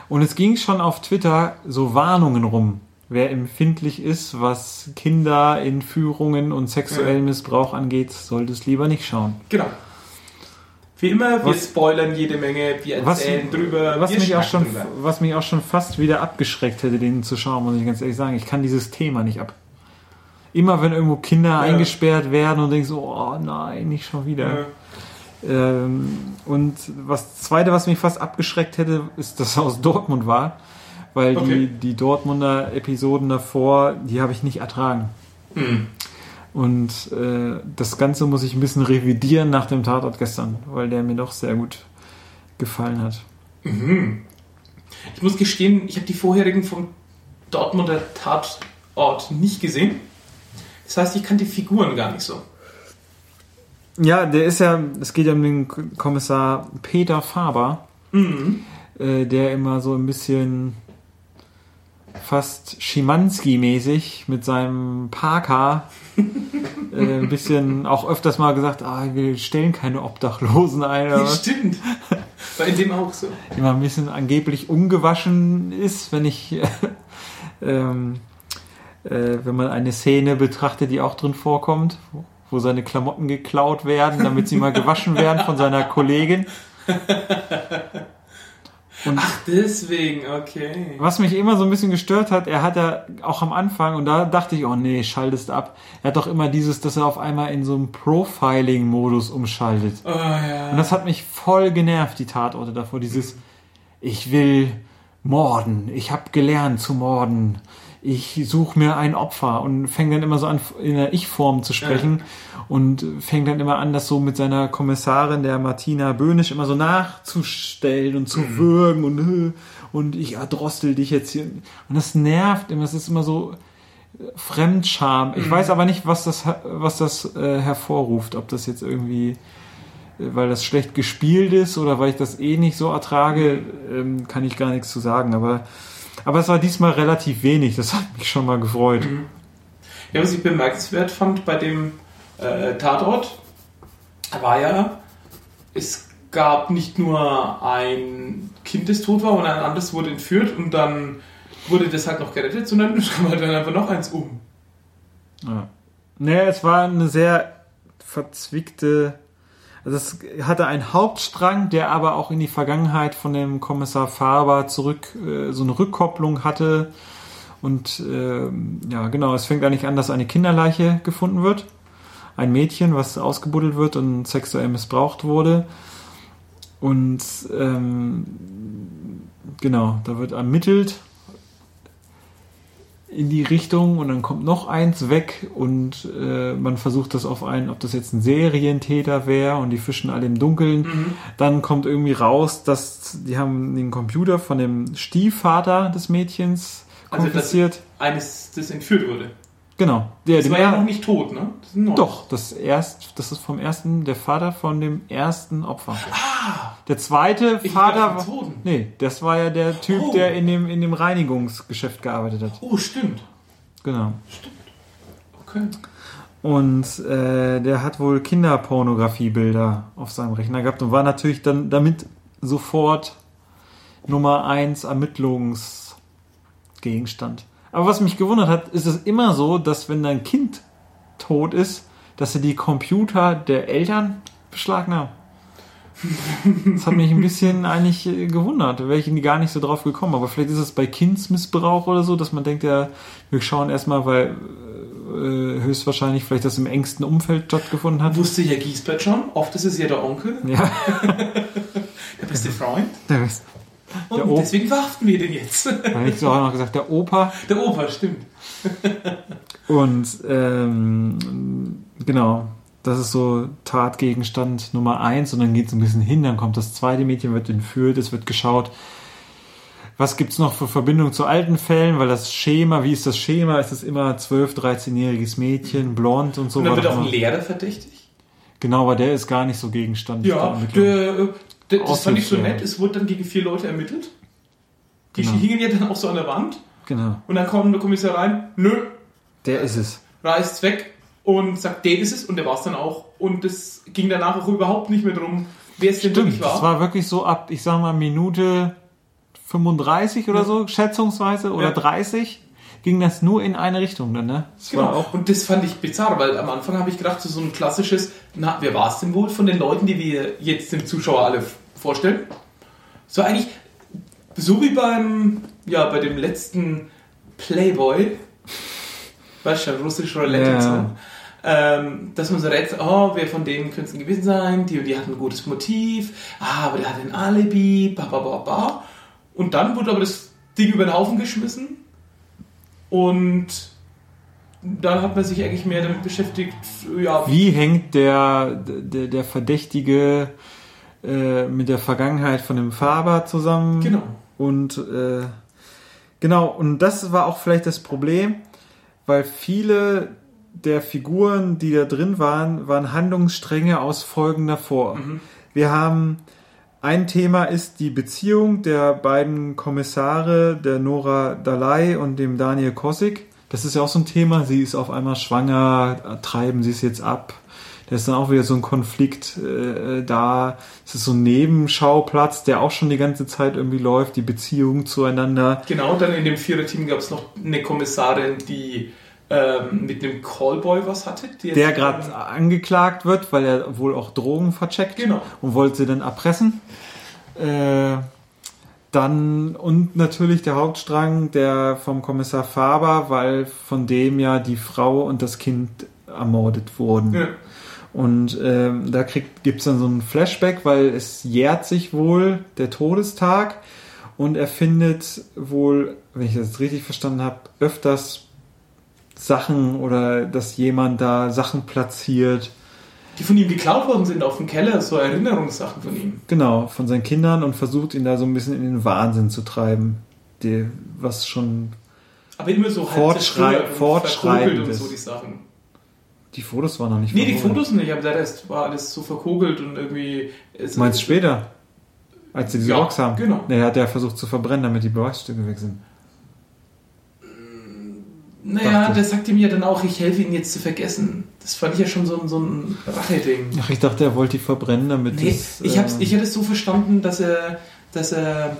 Speaker 2: Und es ging schon auf Twitter so Warnungen rum. Wer empfindlich ist, was Kinder in Führungen und sexuellen Missbrauch angeht, sollte es lieber nicht schauen.
Speaker 3: Genau. Wie immer, wir
Speaker 2: Was-
Speaker 3: spoilern jede Menge, wir
Speaker 2: Was,
Speaker 3: erzählen drüber,
Speaker 2: was, mich auch schon,
Speaker 3: drüber.
Speaker 2: was mich auch schon fast wieder abgeschreckt hätte, den zu schauen, muss ich ganz ehrlich sagen. Ich kann dieses Thema nicht ab. Immer wenn irgendwo Kinder eingesperrt werden und denkst, so, oh nein, nicht schon wieder.
Speaker 3: Ja.
Speaker 2: Ähm, und was zweite, was mich fast abgeschreckt hätte, ist, dass er aus Dortmund war. Weil
Speaker 3: Okay.
Speaker 2: die, die Dortmunder Episoden davor, die habe ich nicht ertragen.
Speaker 3: Hm.
Speaker 2: Und äh, das Ganze muss ich ein bisschen revidieren nach dem Tatort gestern, weil der mir doch sehr gut gefallen hat.
Speaker 3: Mhm. Ich muss gestehen, ich habe die vorherigen vom Dortmunder Tatort nicht gesehen. Das heißt, ich kannte die Figuren gar nicht so.
Speaker 2: Ja, der ist ja, es geht ja um den Kommissar Peter Faber,
Speaker 3: Mhm.
Speaker 2: äh, der immer so ein bisschen fast Schimanski-mäßig mit seinem Parker äh, ein bisschen auch öfters mal gesagt, ah, wir stellen keine Obdachlosen ein. Oder was.
Speaker 3: Stimmt. In dem auch so.
Speaker 2: Immer ein bisschen angeblich ungewaschen ist, wenn ich äh, ähm, äh, wenn man eine Szene betrachtet, die auch drin vorkommt, wo- seine Klamotten geklaut werden, damit sie mal gewaschen werden von seiner Kollegin. Und
Speaker 3: Ach, deswegen, okay.
Speaker 2: was mich immer so ein bisschen gestört hat, er hat ja auch am Anfang, und da dachte ich, oh nee, schaltest ab. Er hat doch immer dieses, dass er auf einmal in so einen Profiling-Modus umschaltet.
Speaker 3: Oh ja.
Speaker 2: Und das hat mich voll genervt, die Tatorte davor. Dieses, ich will morden, ich habe gelernt zu morden, ich suche mir ein Opfer und fängt dann immer so an, in der Ich-Form zu sprechen und fängt dann immer an, das so mit seiner Kommissarin, der Martina Böhnisch, immer so nachzustellen und zu würgen und, äh, und ich erdrostel dich jetzt hier. Und das nervt immer, es ist immer so äh, Fremdscham. Ich weiß aber nicht, was das, was das äh, hervorruft, ob das jetzt irgendwie weil das schlecht gespielt ist oder weil ich das eh nicht so ertrage, ähm, kann ich gar nichts zu sagen. Aber, aber es war diesmal relativ wenig. Das hat mich schon mal gefreut.
Speaker 3: Ja, was ich bemerkenswert fand bei dem äh, Tatort, war ja, es gab nicht nur ein Kind, das tot war und ein anderes wurde entführt und dann wurde das halt noch gerettet, sondern es kam halt dann einfach noch eins um.
Speaker 2: Ja. Naja, es war eine sehr verzwickte. Also es hatte einen Hauptstrang, der aber auch in die Vergangenheit von dem Kommissar Faber zurück äh, so eine Rückkopplung hatte. Und äh, ja, genau, es fängt eigentlich an, dass eine Kinderleiche gefunden wird. Ein Mädchen, was ausgebuddelt wird und sexuell missbraucht wurde. Und ähm, genau, da wird ermittelt in die Richtung und dann kommt noch eins weg und äh, man versucht das auf einen, ob das jetzt ein Serientäter wäre und die fischen alle im Dunkeln.
Speaker 3: Mhm.
Speaker 2: Dann kommt irgendwie raus, dass die haben den Computer von dem Stiefvater des Mädchens
Speaker 3: Also das
Speaker 2: konfisziert.
Speaker 3: eines, das entführt wurde.
Speaker 2: Genau. Der,
Speaker 3: Das war ja noch nicht tot, ne? Das
Speaker 2: doch, das erst, das ist vom ersten, der Vater von dem ersten Opfer. Der zweite
Speaker 3: Ah! Ich
Speaker 2: Vater war, nee, das war ja der Typ,
Speaker 3: Oh.
Speaker 2: der in dem, in dem Reinigungsgeschäft gearbeitet hat.
Speaker 3: Oh, stimmt.
Speaker 2: Genau.
Speaker 3: Okay.
Speaker 2: Und äh, der hat wohl Kinderpornografiebilder auf seinem Rechner gehabt und war natürlich dann damit sofort Nummer eins Ermittlungsgegenstand. Aber was mich gewundert hat, ist es immer so, dass wenn dein Kind tot ist, dass sie die Computer der Eltern beschlagnahmen. Das hat mich ein bisschen eigentlich äh, gewundert. Da wäre ich gar nicht so drauf gekommen. Aber vielleicht ist es bei Kindsmissbrauch oder so, dass man denkt, ja, wir schauen erstmal, weil äh, höchstwahrscheinlich vielleicht das im engsten Umfeld stattgefunden hat.
Speaker 3: Wusste ja Giesbert schon. Oft ist es ja der Onkel,
Speaker 2: Ja,
Speaker 3: der beste Freund.
Speaker 2: der ist,
Speaker 3: Und
Speaker 2: Der
Speaker 3: deswegen verhaften wir den jetzt.
Speaker 2: hätte ich so auch noch gesagt, der Opa.
Speaker 3: Der Opa, stimmt.
Speaker 2: Und ähm, genau, das ist so Tatgegenstand Nummer eins und dann geht es ein bisschen hin, dann kommt das zweite Mädchen, wird entführt, es wird geschaut, was gibt's noch für Verbindungen zu alten Fällen, weil das Schema, wie ist das Schema? Ist es immer 12-, 13-jähriges Mädchen, blond und so.
Speaker 3: Und dann wird auch ein Lehrer verdächtig.
Speaker 2: Genau, aber der ist gar nicht so Gegenstand
Speaker 3: Ja, der, der, das fand ich so nett. Es wurde dann gegen vier Leute ermittelt. Die
Speaker 2: Genau.
Speaker 3: hingen ja dann auch so an der Wand.
Speaker 2: Genau,
Speaker 3: Und dann kommt der Kommissar rein. Nö,
Speaker 2: der ist es.
Speaker 3: reißt's weg und sagt, der ist es. Und der war's dann auch. Und es ging danach auch überhaupt nicht mehr drum, wer es denn
Speaker 2: Stimmt,
Speaker 3: wirklich war.
Speaker 2: das war wirklich so ab, ich sag mal, Minute 35 oder
Speaker 3: Ja.
Speaker 2: so, schätzungsweise, oder
Speaker 3: Ja.
Speaker 2: 30, ging das nur in eine Richtung dann, ne? Das
Speaker 3: Genau.
Speaker 2: war auch,
Speaker 3: Und das fand ich bizarr, weil am Anfang habe ich gedacht, so, so ein klassisches, na, wer war es denn wohl von den Leuten, die wir jetzt dem Zuschauer alle vorstellen? So eigentlich, so wie beim, ja, bei dem letzten Playboy, weißt du, russisch Roulette
Speaker 2: Ja.
Speaker 3: und so, ähm, dass man so rätselt, oh, wer von denen könnte es gewesen sein, die und die hatten ein gutes Motiv, ah, aber der hat ein Alibi, ba, ba, ba, ba. Und dann wurde aber das Ding über den Haufen geschmissen und dann hat man sich eigentlich mehr damit beschäftigt, ja,
Speaker 2: wie hängt der, der, der Verdächtige äh, mit der Vergangenheit von dem Faber zusammen?
Speaker 3: genau.
Speaker 2: Und äh, genau, und das war auch vielleicht das Problem, weil viele der Figuren, die da drin waren, waren Handlungsstränge aus Folgen davor.
Speaker 3: Mhm.
Speaker 2: Wir haben ein Thema ist die Beziehung der beiden Kommissare, der Nora Dalai und dem Daniel Kosik. Das ist ja auch so ein Thema. Sie ist auf einmal schwanger, treiben sie es jetzt ab. Da ist dann auch wieder so ein Konflikt äh, da. Es ist so ein Nebenschauplatz, der auch schon die ganze Zeit irgendwie läuft, die Beziehung zueinander.
Speaker 3: Genau, dann in dem Viererteam gab es noch eine Kommissarin, die ähm, mit einem Callboy was hatte.
Speaker 2: Der gerade angeklagt wird, weil er wohl auch Drogen vercheckt
Speaker 3: Genau.
Speaker 2: und wollte sie dann erpressen. Äh, dann und natürlich der Hauptstrang der vom Kommissar Faber, weil von dem ja die Frau und das Kind ermordet wurden.
Speaker 3: Ja.
Speaker 2: Und ähm, da gibt es dann so ein Flashback, weil es jährt sich wohl der Todestag und er findet wohl, wenn ich das richtig verstanden habe, öfters Sachen oder dass jemand da Sachen platziert.
Speaker 3: die von ihm geklaut worden sind auf dem Keller, so Erinnerungssachen von ihm.
Speaker 2: Genau, von seinen Kindern und versucht ihn da so ein bisschen in den Wahnsinn zu treiben. Die, was schon.
Speaker 3: Aber immer so
Speaker 2: Fortschrei- fortschreibend
Speaker 3: verkogelt und
Speaker 2: ist.
Speaker 3: so die Sachen.
Speaker 2: Die Fotos waren noch nicht
Speaker 3: Nee, die. Fotos nicht, aber da ist- war alles so verkogelt und irgendwie. Es,
Speaker 2: Meinst du später? Als sie diese
Speaker 3: Ja,
Speaker 2: Rocks haben?
Speaker 3: genau.
Speaker 2: Nee, hat er versucht zu verbrennen, damit die Beweisstücke weg sind.
Speaker 3: Naja, der sagt ihm ja dann auch, ich helfe Ihnen jetzt zu vergessen. Das fand ich ja schon so, ein- so ein Rache-Ding.
Speaker 2: Ach, ich dachte, er wollte die verbrennen, damit
Speaker 3: Nee,
Speaker 2: es,
Speaker 3: ich, hab's,
Speaker 2: äh,
Speaker 3: ich hätte es so verstanden, dass er, dass er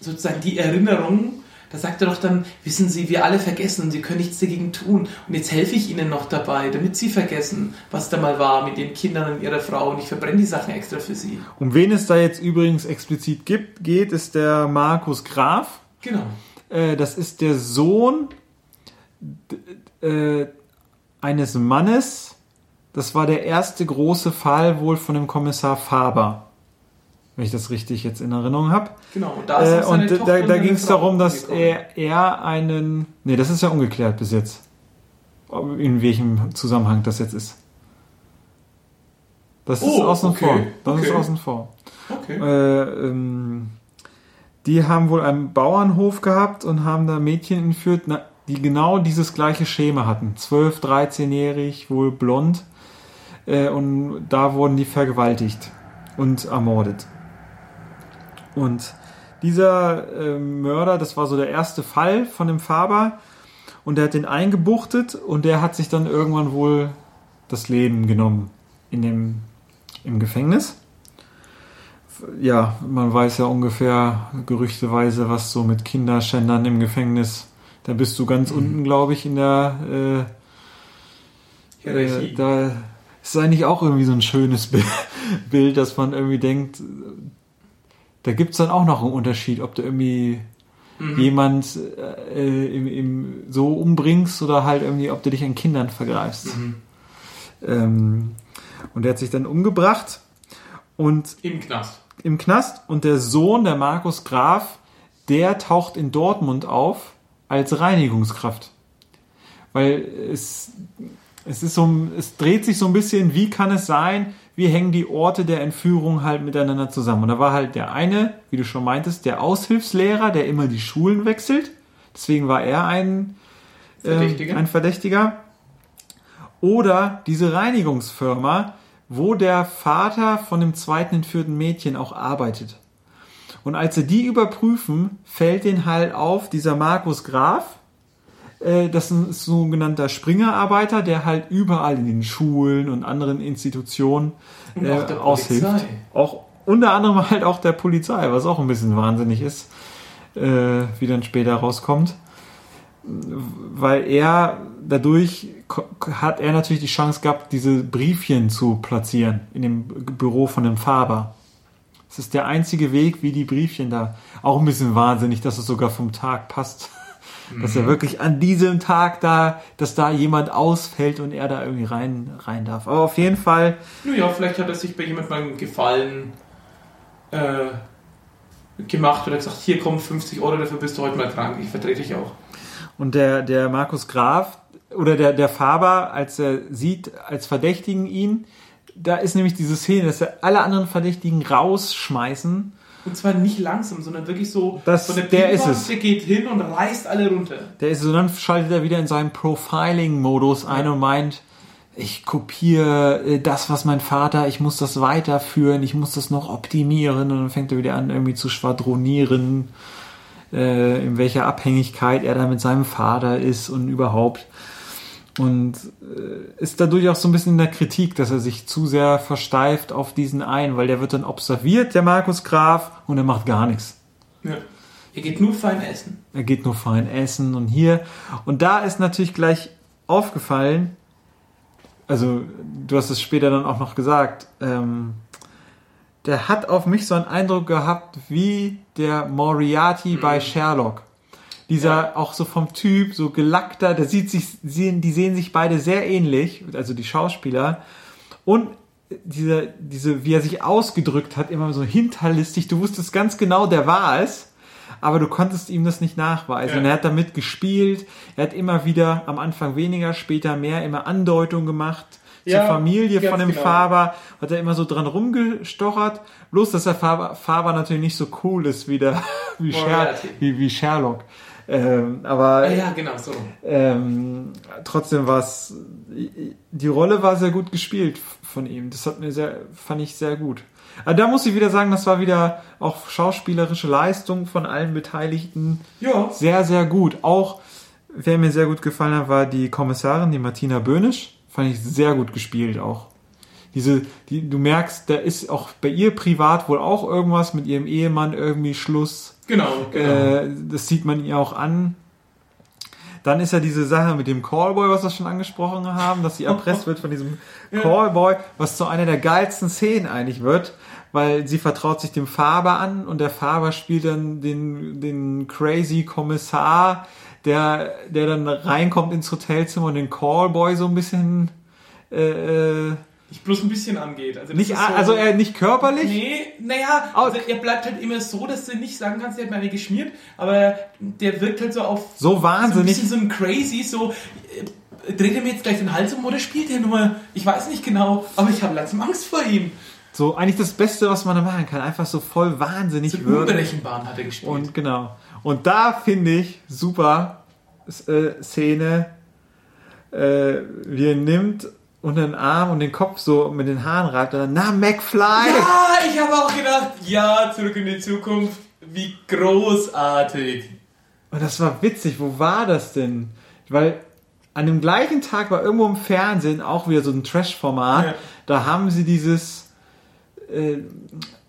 Speaker 3: sozusagen die Erinnerung, da sagt er doch dann, wissen Sie, wir alle vergessen und Sie können nichts dagegen tun. Und jetzt helfe ich Ihnen noch dabei, damit Sie vergessen, was da mal war mit den Kindern und Ihrer Frau und ich verbrenne die Sachen extra für Sie.
Speaker 2: Um wen es da jetzt übrigens explizit gibt, geht, ist der Markus Graf.
Speaker 3: Genau.
Speaker 2: Äh, das ist der Sohn äh, eines Mannes. Das war der erste große Fall wohl von dem Kommissar Faber. Wenn ich das richtig jetzt in Erinnerung habe.
Speaker 3: Genau. Und da ist
Speaker 2: Äh, und da, da ging es darum, dass er, er einen. Nee, das ist ja ungeklärt bis jetzt. In welchem Zusammenhang das jetzt ist. Das ist
Speaker 3: Oh,
Speaker 2: außen
Speaker 3: okay,
Speaker 2: vor. Das ist
Speaker 3: okay.
Speaker 2: außen vor.
Speaker 3: Okay.
Speaker 2: Äh, ähm, die haben wohl einen Bauernhof gehabt und haben da Mädchen entführt, na, die genau dieses gleiche Schema hatten. 12, 13-jährig, wohl blond. Äh, und da wurden die vergewaltigt und ermordet. Und dieser äh, Mörder, das war so der erste Fall von dem Faber. Und der hat den eingebuchtet und der hat sich dann irgendwann wohl das Leben genommen in dem, im Gefängnis ja, man weiß ja ungefähr gerüchteweise, was so mit Kinderschändern im Gefängnis. Da bist du ganz unten, glaube ich, in der. Äh, äh,
Speaker 3: Hierarchie.
Speaker 2: da ist eigentlich auch irgendwie so ein schönes Bi- Bild, dass man irgendwie denkt, da gibt es dann auch noch einen Unterschied, ob du irgendwie
Speaker 3: Mhm.
Speaker 2: jemand äh, im, im, so umbringst oder halt irgendwie, ob du dich an Kindern vergreifst.
Speaker 3: Mhm.
Speaker 2: Ähm, und der hat sich dann umgebracht und
Speaker 3: Im Knast.
Speaker 2: im Knast und der Sohn, der Markus Graf, der taucht in Dortmund auf als Reinigungskraft. Weil es, es ist so, es dreht sich so ein bisschen, wie kann es sein, wie hängen die Orte der Entführung halt miteinander zusammen. Und da war halt der eine, wie du schon meintest, der Aushilfslehrer, der immer die Schulen wechselt. Deswegen war er ein
Speaker 3: Verdächtiger.
Speaker 2: Ähm, ein Verdächtiger. Oder diese Reinigungsfirma, wo der Vater von dem zweiten entführten Mädchen auch arbeitet. Und als sie die überprüfen, fällt denen halt auf, dieser Markus Graf, äh, das ist ein sogenannter Springerarbeiter, der halt überall in den Schulen und anderen Institutionen
Speaker 3: Und
Speaker 2: äh,
Speaker 3: auch der
Speaker 2: aushilft.
Speaker 3: Polizei.
Speaker 2: Auch unter anderem halt auch der Polizei, was auch ein bisschen wahnsinnig ist, äh, wie dann später rauskommt. Weil er dadurch hat er natürlich die Chance gehabt, diese Briefchen zu platzieren in dem Büro von dem Faber. Das ist der einzige Weg, wie die Briefchen da. Auch ein bisschen wahnsinnig, dass es sogar vom Tag passt. Dass er wirklich an diesem Tag da, dass da jemand ausfällt und er da irgendwie rein, rein darf. Aber auf jeden Fall,
Speaker 3: Naja, vielleicht hat er sich bei jemandem Gefallen äh, gemacht oder gesagt, hier kommen 50 Euro, dafür bist du heute mal krank, ich vertrete dich auch.
Speaker 2: Und der, der Markus Graf oder der, der Faber, als er sieht, als Verdächtigen ihn, da ist nämlich diese Szene, dass er alle anderen Verdächtigen rausschmeißen.
Speaker 3: Und zwar nicht langsam, sondern wirklich so
Speaker 2: Das-
Speaker 3: von der
Speaker 2: der ist es.
Speaker 3: Der geht hin und reißt alle runter.
Speaker 2: Der ist so, dann schaltet er wieder in seinen Profiling-Modus ein und meint, ich kopiere äh, das, was mein Vater, ich muss das weiterführen, ich muss das noch optimieren und dann fängt er wieder an, irgendwie zu schwadronieren, äh, in welcher Abhängigkeit er da mit seinem Vater ist und überhaupt. Und äh, ist dadurch auch so ein bisschen in der Kritik, dass er sich zu sehr versteift auf diesen einen, weil der wird dann observiert, der Markus Graf, und er macht gar nichts.
Speaker 3: Ja. Er geht nur fein essen.
Speaker 2: Er geht nur fein essen und hier. Und da ist natürlich gleich aufgefallen, also du hast es später dann auch noch gesagt, ähm, der hat auf mich so einen Eindruck gehabt wie der Moriarty bei Sherlock. Dieser auch so vom Typ, so gelackter, der sieht sich, sehen, die sehen sich beide sehr ähnlich, also die Schauspieler. Und diese, diese, wie er sich ausgedrückt hat, immer so hinterlistig, du wusstest ganz genau, der war es aber du konntest ihm das nicht nachweisen.
Speaker 3: Ja.
Speaker 2: Und er hat damit gespielt, er hat immer wieder am Anfang weniger, später mehr, immer Andeutungen gemacht
Speaker 3: Ja,
Speaker 2: zur Familie von dem
Speaker 3: genau.
Speaker 2: Faber, hat er immer so dran rumgestochert. Bloß, dass der Faber, Faber natürlich nicht so cool ist wie, der, wie, Sher,
Speaker 3: Moriarty.
Speaker 2: wie, wie Sherlock. Ähm, aber
Speaker 3: Ah, ja, genau, so.
Speaker 2: ähm, trotzdem war es, die Rolle war sehr gut gespielt von ihm. Das hat mir sehr, fand ich sehr gut. Aber da muss ich wieder sagen, das war wieder auch schauspielerische Leistung von allen Beteiligten.
Speaker 3: Ja.
Speaker 2: Sehr, sehr gut. Auch wer mir sehr gut gefallen hat, war die Kommissarin, die Martina Böhnisch. Fand ich sehr gut gespielt auch. Diese, die, du merkst, da ist auch bei ihr privat wohl auch irgendwas mit ihrem Ehemann irgendwie Schluss.
Speaker 3: Genau, genau.
Speaker 2: Äh, das sieht man ihr auch an. Dann ist ja diese Sache mit dem Callboy, was wir schon angesprochen haben, dass sie erpresst wird von diesem Callboy, was zu einer der geilsten Szenen eigentlich wird, weil sie vertraut sich dem Faber an und der Faber spielt dann den, den crazy Kommissar, der, der dann reinkommt ins Hotelzimmer und den Callboy so ein bisschen äh, äh
Speaker 3: nicht bloß ein bisschen angeht.
Speaker 2: Also, nicht, so, also er nicht körperlich?
Speaker 3: Nee, naja, also er bleibt halt immer so, dass du nicht sagen kannst, er hat mir eine geschmiert, aber der wirkt halt so auf
Speaker 2: so wahnsinnig.
Speaker 3: So ein bisschen so ein crazy, so äh, dreht er mir jetzt gleich den Hals um oder spielt er nur? Ich weiß nicht genau, aber ich habe langsam Angst vor ihm.
Speaker 2: So, eigentlich das Beste, was man da machen kann. Einfach so voll wahnsinnig
Speaker 3: so. Unberechenbaren hat er gespielt.
Speaker 2: Und genau. Und da finde ich super äh, Szene, äh, wie er nimmt und den Arm und den Kopf so mit den Haaren reibt und dann, na, McFly!
Speaker 3: Ja, ich habe auch gedacht, ja, zurück in die Zukunft, wie großartig.
Speaker 2: Und das war witzig, wo war das denn? Weil an dem gleichen Tag war irgendwo im Fernsehen auch wieder so ein Trash-Format, ja. da haben sie dieses äh,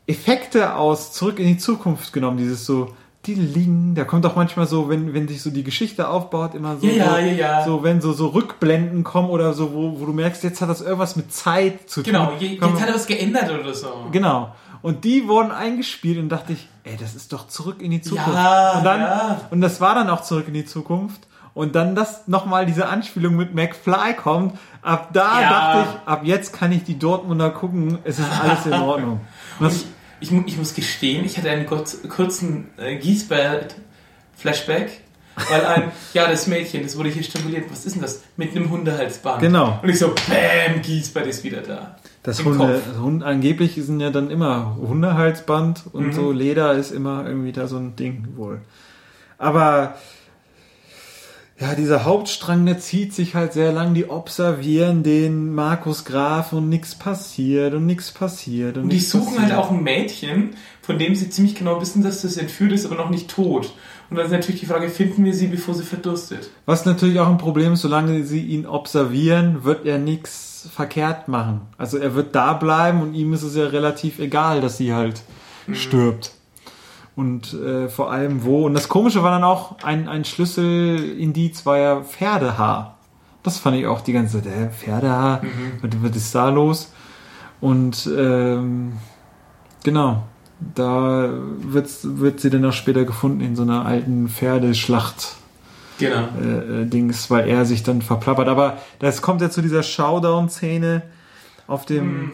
Speaker 2: Effekte aus Zurück in die Zukunft genommen, dieses so die Ling, da kommt auch manchmal so, wenn, wenn sich so die Geschichte aufbaut, immer so,
Speaker 3: ja,
Speaker 2: so,
Speaker 3: ja, ja.
Speaker 2: so wenn so, so Rückblenden kommen oder so, wo, wo du merkst, jetzt hat das irgendwas mit Zeit zu
Speaker 3: genau,
Speaker 2: tun.
Speaker 3: Genau, jetzt hat er was geändert oder so.
Speaker 2: Genau. Und die wurden eingespielt und dachte ich, ey, das ist doch zurück in die Zukunft.
Speaker 3: Ja,
Speaker 2: und dann,
Speaker 3: ja.
Speaker 2: und das war dann auch zurück in die Zukunft. Und dann das nochmal diese Anspielung mit McFly kommt. Ab da
Speaker 3: ja.
Speaker 2: dachte ich, ab jetzt kann ich die Dortmunder gucken, es ist alles in Ordnung.
Speaker 3: Und das, ich, ich muss gestehen, ich hatte einen kurzen äh, Giesbert-Flashback. Weil ein, ja, das Mädchen, das wurde hier stimuliert. Was ist denn das? Mit einem Hundehalsband.
Speaker 2: Genau.
Speaker 3: Und ich so, bam, Giesbert ist wieder da.
Speaker 2: Das Hunde, Hund, angeblich sind ja dann immer Hundehalsband und mhm. so Leder ist immer irgendwie da so ein Ding wohl. Aber ja, dieser Hauptstrang, der zieht sich halt sehr lang. Die observieren den Markus Graf und nichts passiert und nichts passiert. Und,
Speaker 3: und die suchen halt passiert. halt auch ein Mädchen, von dem sie ziemlich genau wissen, dass das entführt ist, aber noch nicht tot. Und dann ist natürlich die Frage, finden wir sie, bevor sie verdurstet?
Speaker 2: Was natürlich auch ein Problem ist, solange sie ihn observieren, wird er nichts verkehrt machen. Also er wird da bleiben und ihm ist es ja relativ egal, dass sie halt mhm. stirbt und äh, vor allem wo. Und das Komische war dann auch, ein, ein Schlüsselindiz war ja Pferdehaar. Das fand ich auch die ganze Zeit, äh, Pferdehaar, mhm. was, ist da los? Und ähm, genau, da wird, wird sie dann auch später gefunden in so einer alten Pferdeschlacht.
Speaker 3: Genau.
Speaker 2: Äh, äh, Dings, weil er sich dann verplappert. Aber das kommt ja zu dieser Showdown-Szene auf dem. Mm.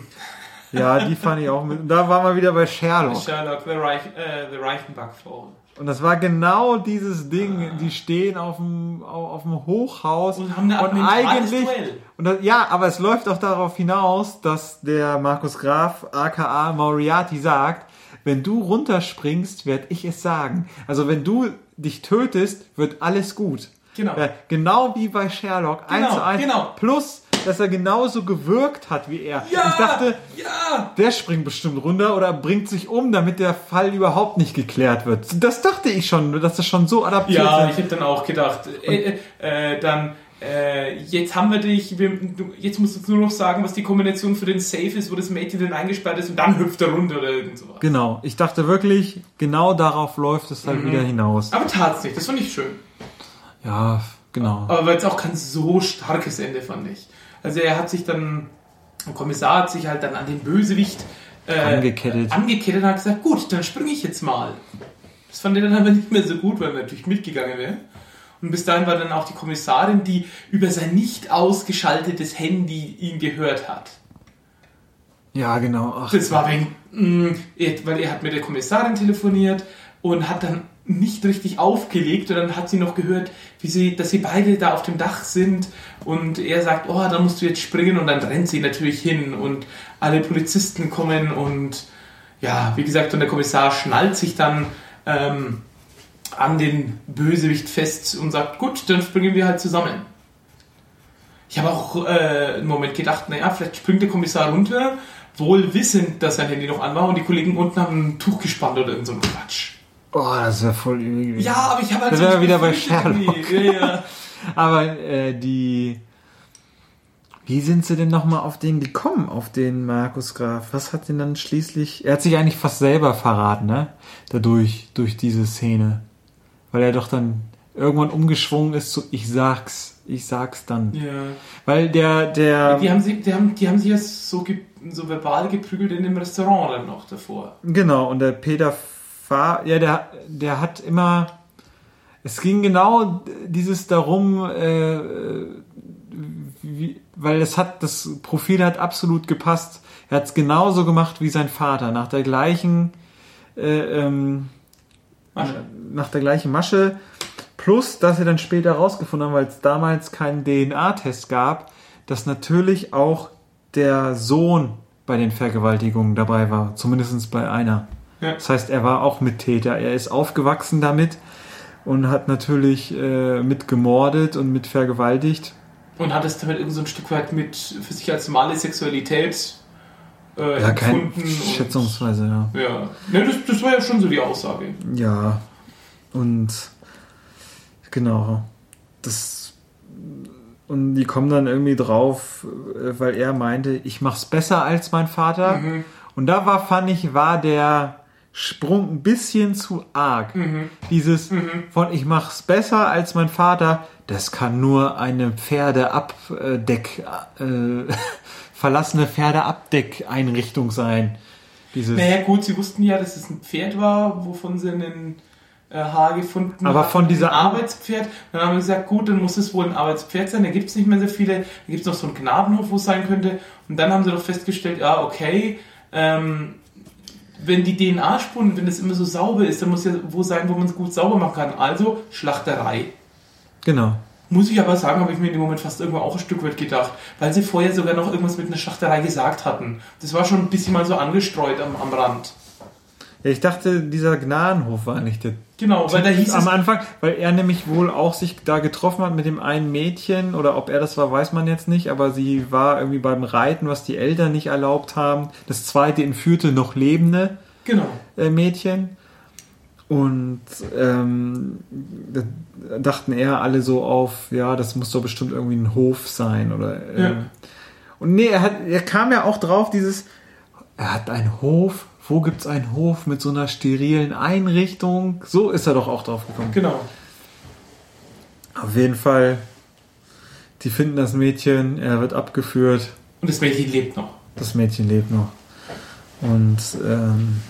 Speaker 2: Ja, die fand ich auch mit. Da waren wir wieder bei Sherlock.
Speaker 3: Sherlock, The, Reich, äh, the Reichenbach Fall.
Speaker 2: Und das war genau dieses Ding. Ah. Die stehen auf dem, auf dem Hochhaus
Speaker 3: und haben eine
Speaker 2: und eigentlich. Und das, ja, aber es läuft auch darauf hinaus, dass der Markus Graf, aka Moriarty, sagt, wenn du runterspringst, werde ich es sagen. Also wenn du dich tötest, wird alles gut.
Speaker 3: Genau.
Speaker 2: Ja, genau wie bei Sherlock.
Speaker 3: Genau,
Speaker 2: 1 zu 1.
Speaker 3: Genau.
Speaker 2: Plus dass er genauso gewirkt hat wie er.
Speaker 3: Ja,
Speaker 2: ich dachte,
Speaker 3: ja.
Speaker 2: der springt bestimmt runter oder bringt sich um, damit der Fall überhaupt nicht geklärt wird. Das dachte ich schon, dass das schon so adaptiert
Speaker 3: ist. Ja, ich habe dann auch gedacht, äh, äh, dann äh, jetzt haben wir dich, wir, du, jetzt musst du nur noch sagen, was die Kombination für den Safe ist, wo das Mädchen dann eingesperrt ist und dann hüpft er runter oder irgend sowas.
Speaker 2: Genau, ich dachte wirklich, genau darauf läuft es halt mhm. wieder hinaus.
Speaker 3: Aber tatsächlich, das fand ich schön.
Speaker 2: Ja, genau.
Speaker 3: Aber weil es auch kein so starkes Ende fand ich. Also er hat sich dann, der Kommissar hat sich halt dann an den Bösewicht
Speaker 2: äh, angekettet.
Speaker 3: angekettet und hat gesagt, gut, dann springe ich jetzt mal. Das fand er dann aber nicht mehr so gut, weil er natürlich mitgegangen wäre. Und bis dahin war dann auch die Kommissarin, die über sein nicht ausgeschaltetes Handy ihn gehört hat.
Speaker 2: Ja, genau.
Speaker 3: Ach, das war wegen, mh, mm, weil er hat mit der Kommissarin telefoniert und hat dann nicht richtig aufgelegt. Und dann hat sie noch gehört, wie sie, dass sie beide da auf dem Dach sind. Und er sagt, oh, da musst du jetzt springen. Und dann rennt sie natürlich hin. Und alle Polizisten kommen. Und ja, wie gesagt, und der Kommissar schnallt sich dann ähm, an den Bösewicht fest und sagt, gut, dann springen wir halt zusammen. Ich habe auch äh, einen Moment gedacht, naja, vielleicht springt der Kommissar runter, wohl wissend, dass sein Handy noch an war und die Kollegen unten haben ein Tuch gespannt oder irgend so ein Quatsch.
Speaker 2: Oh, das wäre voll übel. gewesen.
Speaker 3: Ja, aber ich habe halt
Speaker 2: Da
Speaker 3: so
Speaker 2: wären wir
Speaker 3: nicht
Speaker 2: wieder bei Sherlock.
Speaker 3: Ja, ja.
Speaker 2: Aber äh, die. Wie sind sie denn nochmal auf den gekommen, auf den Markus Graf? Was hat den dann schließlich. Er hat sich eigentlich fast selber verraten, ne? Dadurch, durch diese Szene. Weil er doch dann irgendwann umgeschwungen ist zu Ich sag's, ich sag's dann.
Speaker 3: ja.
Speaker 2: Weil der, der.
Speaker 3: Die haben, sich, die, haben, die haben sich ja so, so verbal geprügelt in dem Restaurant dann noch davor.
Speaker 2: Genau, und der Peter Fahr, ja, der, der hat immer, es ging genau dieses darum, äh, wie, weil es hat, das Profil hat absolut gepasst. Er hat es genauso gemacht wie sein Vater, nach der gleichen, äh, ähm,
Speaker 3: Masche.
Speaker 2: nach der gleichen Masche. Plus, dass sie dann später herausgefunden haben, weil es damals keinen DNA-Test gab, dass natürlich auch der Sohn bei den Vergewaltigungen dabei war, zumindest bei einer.
Speaker 3: Ja.
Speaker 2: Das heißt, er war auch Mittäter. Er ist aufgewachsen damit und hat natürlich äh, mit gemordet und mit vergewaltigt.
Speaker 3: Und hat es damit irgendwie so ein Stück weit mit für sich als normale Sexualität äh,
Speaker 2: Ja, kein schätzungsweise, ja.
Speaker 3: Ja, ne, das, das war ja schon so die Aussage.
Speaker 2: Ja. Und genau. Das und die kommen dann irgendwie drauf, äh, weil er meinte, ich mach's besser als mein Vater.
Speaker 3: Mhm.
Speaker 2: Und da war, fand ich, war der Sprung ein bisschen zu arg.
Speaker 3: Mhm.
Speaker 2: Dieses von ich mach's besser als mein Vater, das kann nur eine Pferdeabdeck, äh, verlassene Pferdeabdeckeinrichtung sein. Dieses,
Speaker 3: Naja, gut, sie wussten ja, dass es ein Pferd war, wovon sie einen äh, Haar gefunden
Speaker 2: Aber
Speaker 3: hatten,
Speaker 2: von dieser-
Speaker 3: Arbeitspferd. Dann haben wir gesagt, gut, dann muss es wohl ein Arbeitspferd sein. Da gibt es nicht mehr so viele. Da gibt es noch so einen Gnadenhof, wo es sein könnte. Und dann haben sie doch festgestellt, ja, okay, ähm, wenn die DNA-Spuren, wenn das immer so sauber ist, dann muss ja wo sein, wo man es gut sauber machen kann. Also Schlachterei.
Speaker 2: genau.
Speaker 3: Muss ich aber sagen, habe ich mir in dem Moment fast irgendwo auch ein Stück weit gedacht, weil sie vorher sogar noch irgendwas mit einer Schlachterei gesagt hatten. Das war schon ein bisschen mal so angestreut am, am Rand.
Speaker 2: Ja, ich dachte, dieser Gnadenhof war nicht der
Speaker 3: Genau, weil da hieß
Speaker 2: am
Speaker 3: es,
Speaker 2: Anfang, weil er nämlich wohl auch sich da getroffen hat mit dem einen Mädchen oder ob er das war, weiß man jetzt nicht, aber sie war irgendwie beim Reiten, was die Eltern nicht erlaubt haben. Das zweite entführte noch lebende
Speaker 3: genau.
Speaker 2: äh, Mädchen und ähm, da dachten eher alle so auf, ja, das muss doch bestimmt irgendwie ein Hof sein oder ähm,
Speaker 3: Ja.
Speaker 2: und nee, er hat, er kam ja auch drauf, dieses, er hat einen Hof. Wo gibt's einen Hof mit so einer sterilen Einrichtung? So ist er doch auch drauf gekommen.
Speaker 3: Genau.
Speaker 2: Auf jeden Fall, die finden das Mädchen, er wird abgeführt,
Speaker 3: Und das Mädchen lebt noch.
Speaker 2: das Mädchen lebt noch. Und ähm,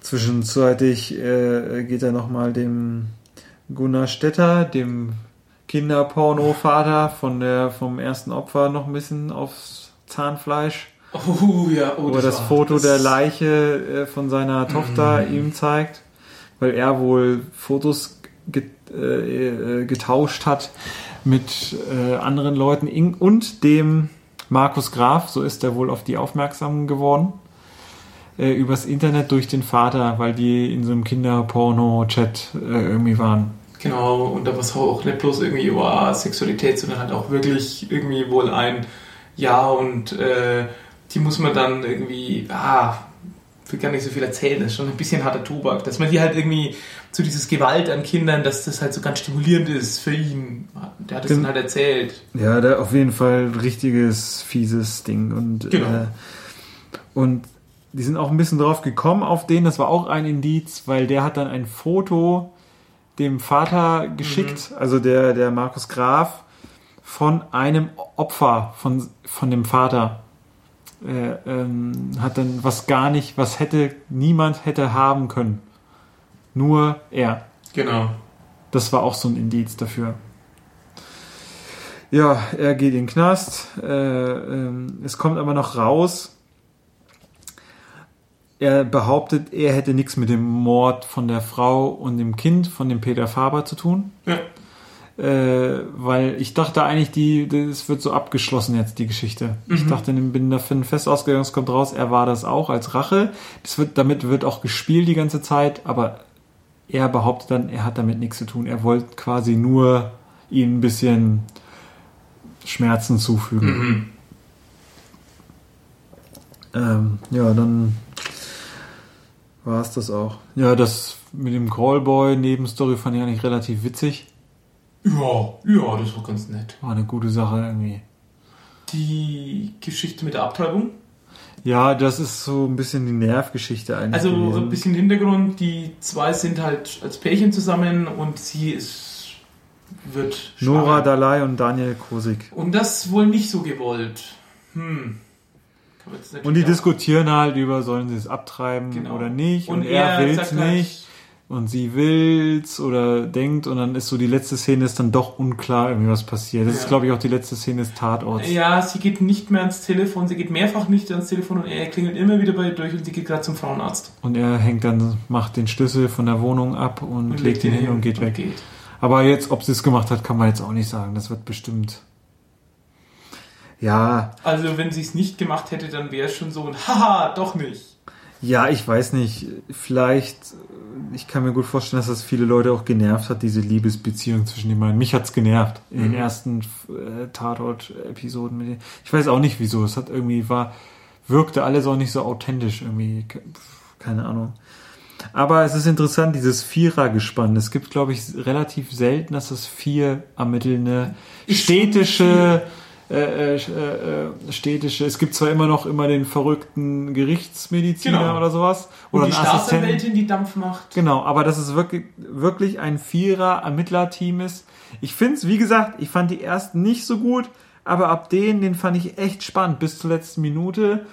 Speaker 2: zwischenzeitlich äh, geht er nochmal dem Gunnar Stetter, dem Kinderporno-Vater von der, vom ersten Opfer noch ein bisschen aufs Zahnfleisch.
Speaker 3: Oh ja, oh,
Speaker 2: wo das
Speaker 3: war-
Speaker 2: Foto
Speaker 3: das-
Speaker 2: der Leiche äh, von seiner Tochter ihm zeigt, weil er wohl Fotos get, äh, äh, getauscht hat mit äh, anderen Leuten und dem Markus Graf, so ist er wohl auf die aufmerksam geworden, äh, übers Internet durch den Vater, weil die in so einem Kinderporno-Chat äh, irgendwie waren.
Speaker 3: Genau, und da war es auch nicht bloß irgendwie über Sexualität, sondern halt auch wirklich irgendwie wohl ein Ja und äh, die muss man dann irgendwie, ah, ich will gar nicht so viel erzählen, das ist schon ein bisschen harter Tobak, dass man die halt irgendwie zu dieses Gewalt an Kindern, dass das halt so ganz stimulierend ist für ihn. Der hat es dann halt erzählt.
Speaker 2: Ja, da auf jeden Fall ein richtiges, fieses Ding. Und,
Speaker 3: Genau.
Speaker 2: äh, und die sind auch ein bisschen drauf gekommen auf den, das war auch ein Indiz, weil der hat dann ein Foto dem Vater geschickt, also der, der Markus Graf, von einem Opfer von, von dem Vater. Äh, ähm, hat dann was gar nicht, was hätte niemand hätte haben können. Nur er.
Speaker 3: Genau.
Speaker 2: Das war auch so ein Indiz dafür. Ja, er geht in den Knast. Äh, ähm, es kommt aber noch raus. Er behauptet, er hätte nichts mit dem Mord von der Frau und dem Kind von dem Peter Faber zu tun.
Speaker 3: Ja.
Speaker 2: Äh, weil ich dachte eigentlich, die, das wird so abgeschlossen jetzt, die Geschichte. Ich
Speaker 3: Mhm.
Speaker 2: dachte, bin davon fest ausgegangen, es kommt raus, er war das auch als Rache. Das wird, damit wird auch gespielt die ganze Zeit, aber er behauptet dann, er hat damit nichts zu tun. Er wollte quasi nur ihm ein bisschen Schmerzen zufügen.
Speaker 3: Mhm.
Speaker 2: Ähm, ja, dann war es das auch. Ja, das mit dem Callboy-Nebenstory fand ich eigentlich relativ witzig.
Speaker 3: Ja, ja, das war ganz nett.
Speaker 2: War eine gute Sache irgendwie.
Speaker 3: Die Geschichte mit der Abtreibung?
Speaker 2: Ja, das ist so ein bisschen die Nervgeschichte eigentlich.
Speaker 3: Also
Speaker 2: gewesen.
Speaker 3: ein bisschen Hintergrund, die zwei sind halt als Pärchen zusammen und sie ist wird
Speaker 2: Nora
Speaker 3: schwanger.
Speaker 2: Dalai und Daniel Kosik.
Speaker 3: Und das wohl nicht so gewollt. Hm.
Speaker 2: Und die
Speaker 3: auch-
Speaker 2: diskutieren halt über, sollen sie es abtreiben
Speaker 3: Genau.
Speaker 2: oder nicht. Und,
Speaker 3: Und
Speaker 2: er,
Speaker 3: er
Speaker 2: will's
Speaker 3: sagt
Speaker 2: nicht.
Speaker 3: halt-
Speaker 2: Und sie will's oder denkt. Und dann ist so die letzte Szene ist dann doch unklar, irgendwie was passiert. Das
Speaker 3: Ja.
Speaker 2: ist, glaube ich, auch die letzte Szene des Tatorts.
Speaker 3: Ja, sie geht nicht mehr ans Telefon, sie geht mehrfach nicht ans Telefon und er klingelt immer wieder bei ihr durch und sie geht gerade zum Frauenarzt.
Speaker 2: Und er hängt dann, macht den Schlüssel von der Wohnung ab und, legt ihn hin und geht weg. Aber jetzt, ob sie es gemacht hat, kann man jetzt auch nicht sagen. Das wird bestimmt. Ja,
Speaker 3: Also wenn sie es nicht gemacht hätte, dann wäre es schon so ein Haha, doch nicht.
Speaker 2: ja, ich weiß nicht. Vielleicht, ich kann mir gut vorstellen, dass das viele Leute auch genervt hat, diese Liebesbeziehung zwischen den beiden. Mich hat's genervt in den
Speaker 3: Mhm.
Speaker 2: ersten äh, Tatort-Episoden. Ich weiß auch nicht wieso. Es hat irgendwie war, wirkte alles auch nicht so authentisch irgendwie. Ke- Keine Ahnung. Aber es ist interessant, dieses Vierergespann. Es gibt, glaube ich, relativ selten, dass es vier ermittelnde städtische, äh, äh, äh, städtische. Es gibt zwar immer noch immer den verrückten Gerichtsmediziner
Speaker 3: Genau.
Speaker 2: oder sowas
Speaker 3: Und
Speaker 2: oder
Speaker 3: die
Speaker 2: einen Assistenten.
Speaker 3: Staatsanwältin, die Dampf macht.
Speaker 2: Genau, aber dass es wirklich, wirklich ein Vierer-Ermittlerteam ist. Ich finde es, wie gesagt, ich fand die ersten nicht so gut, aber ab denen, den fand ich echt spannend bis zur letzten Minute.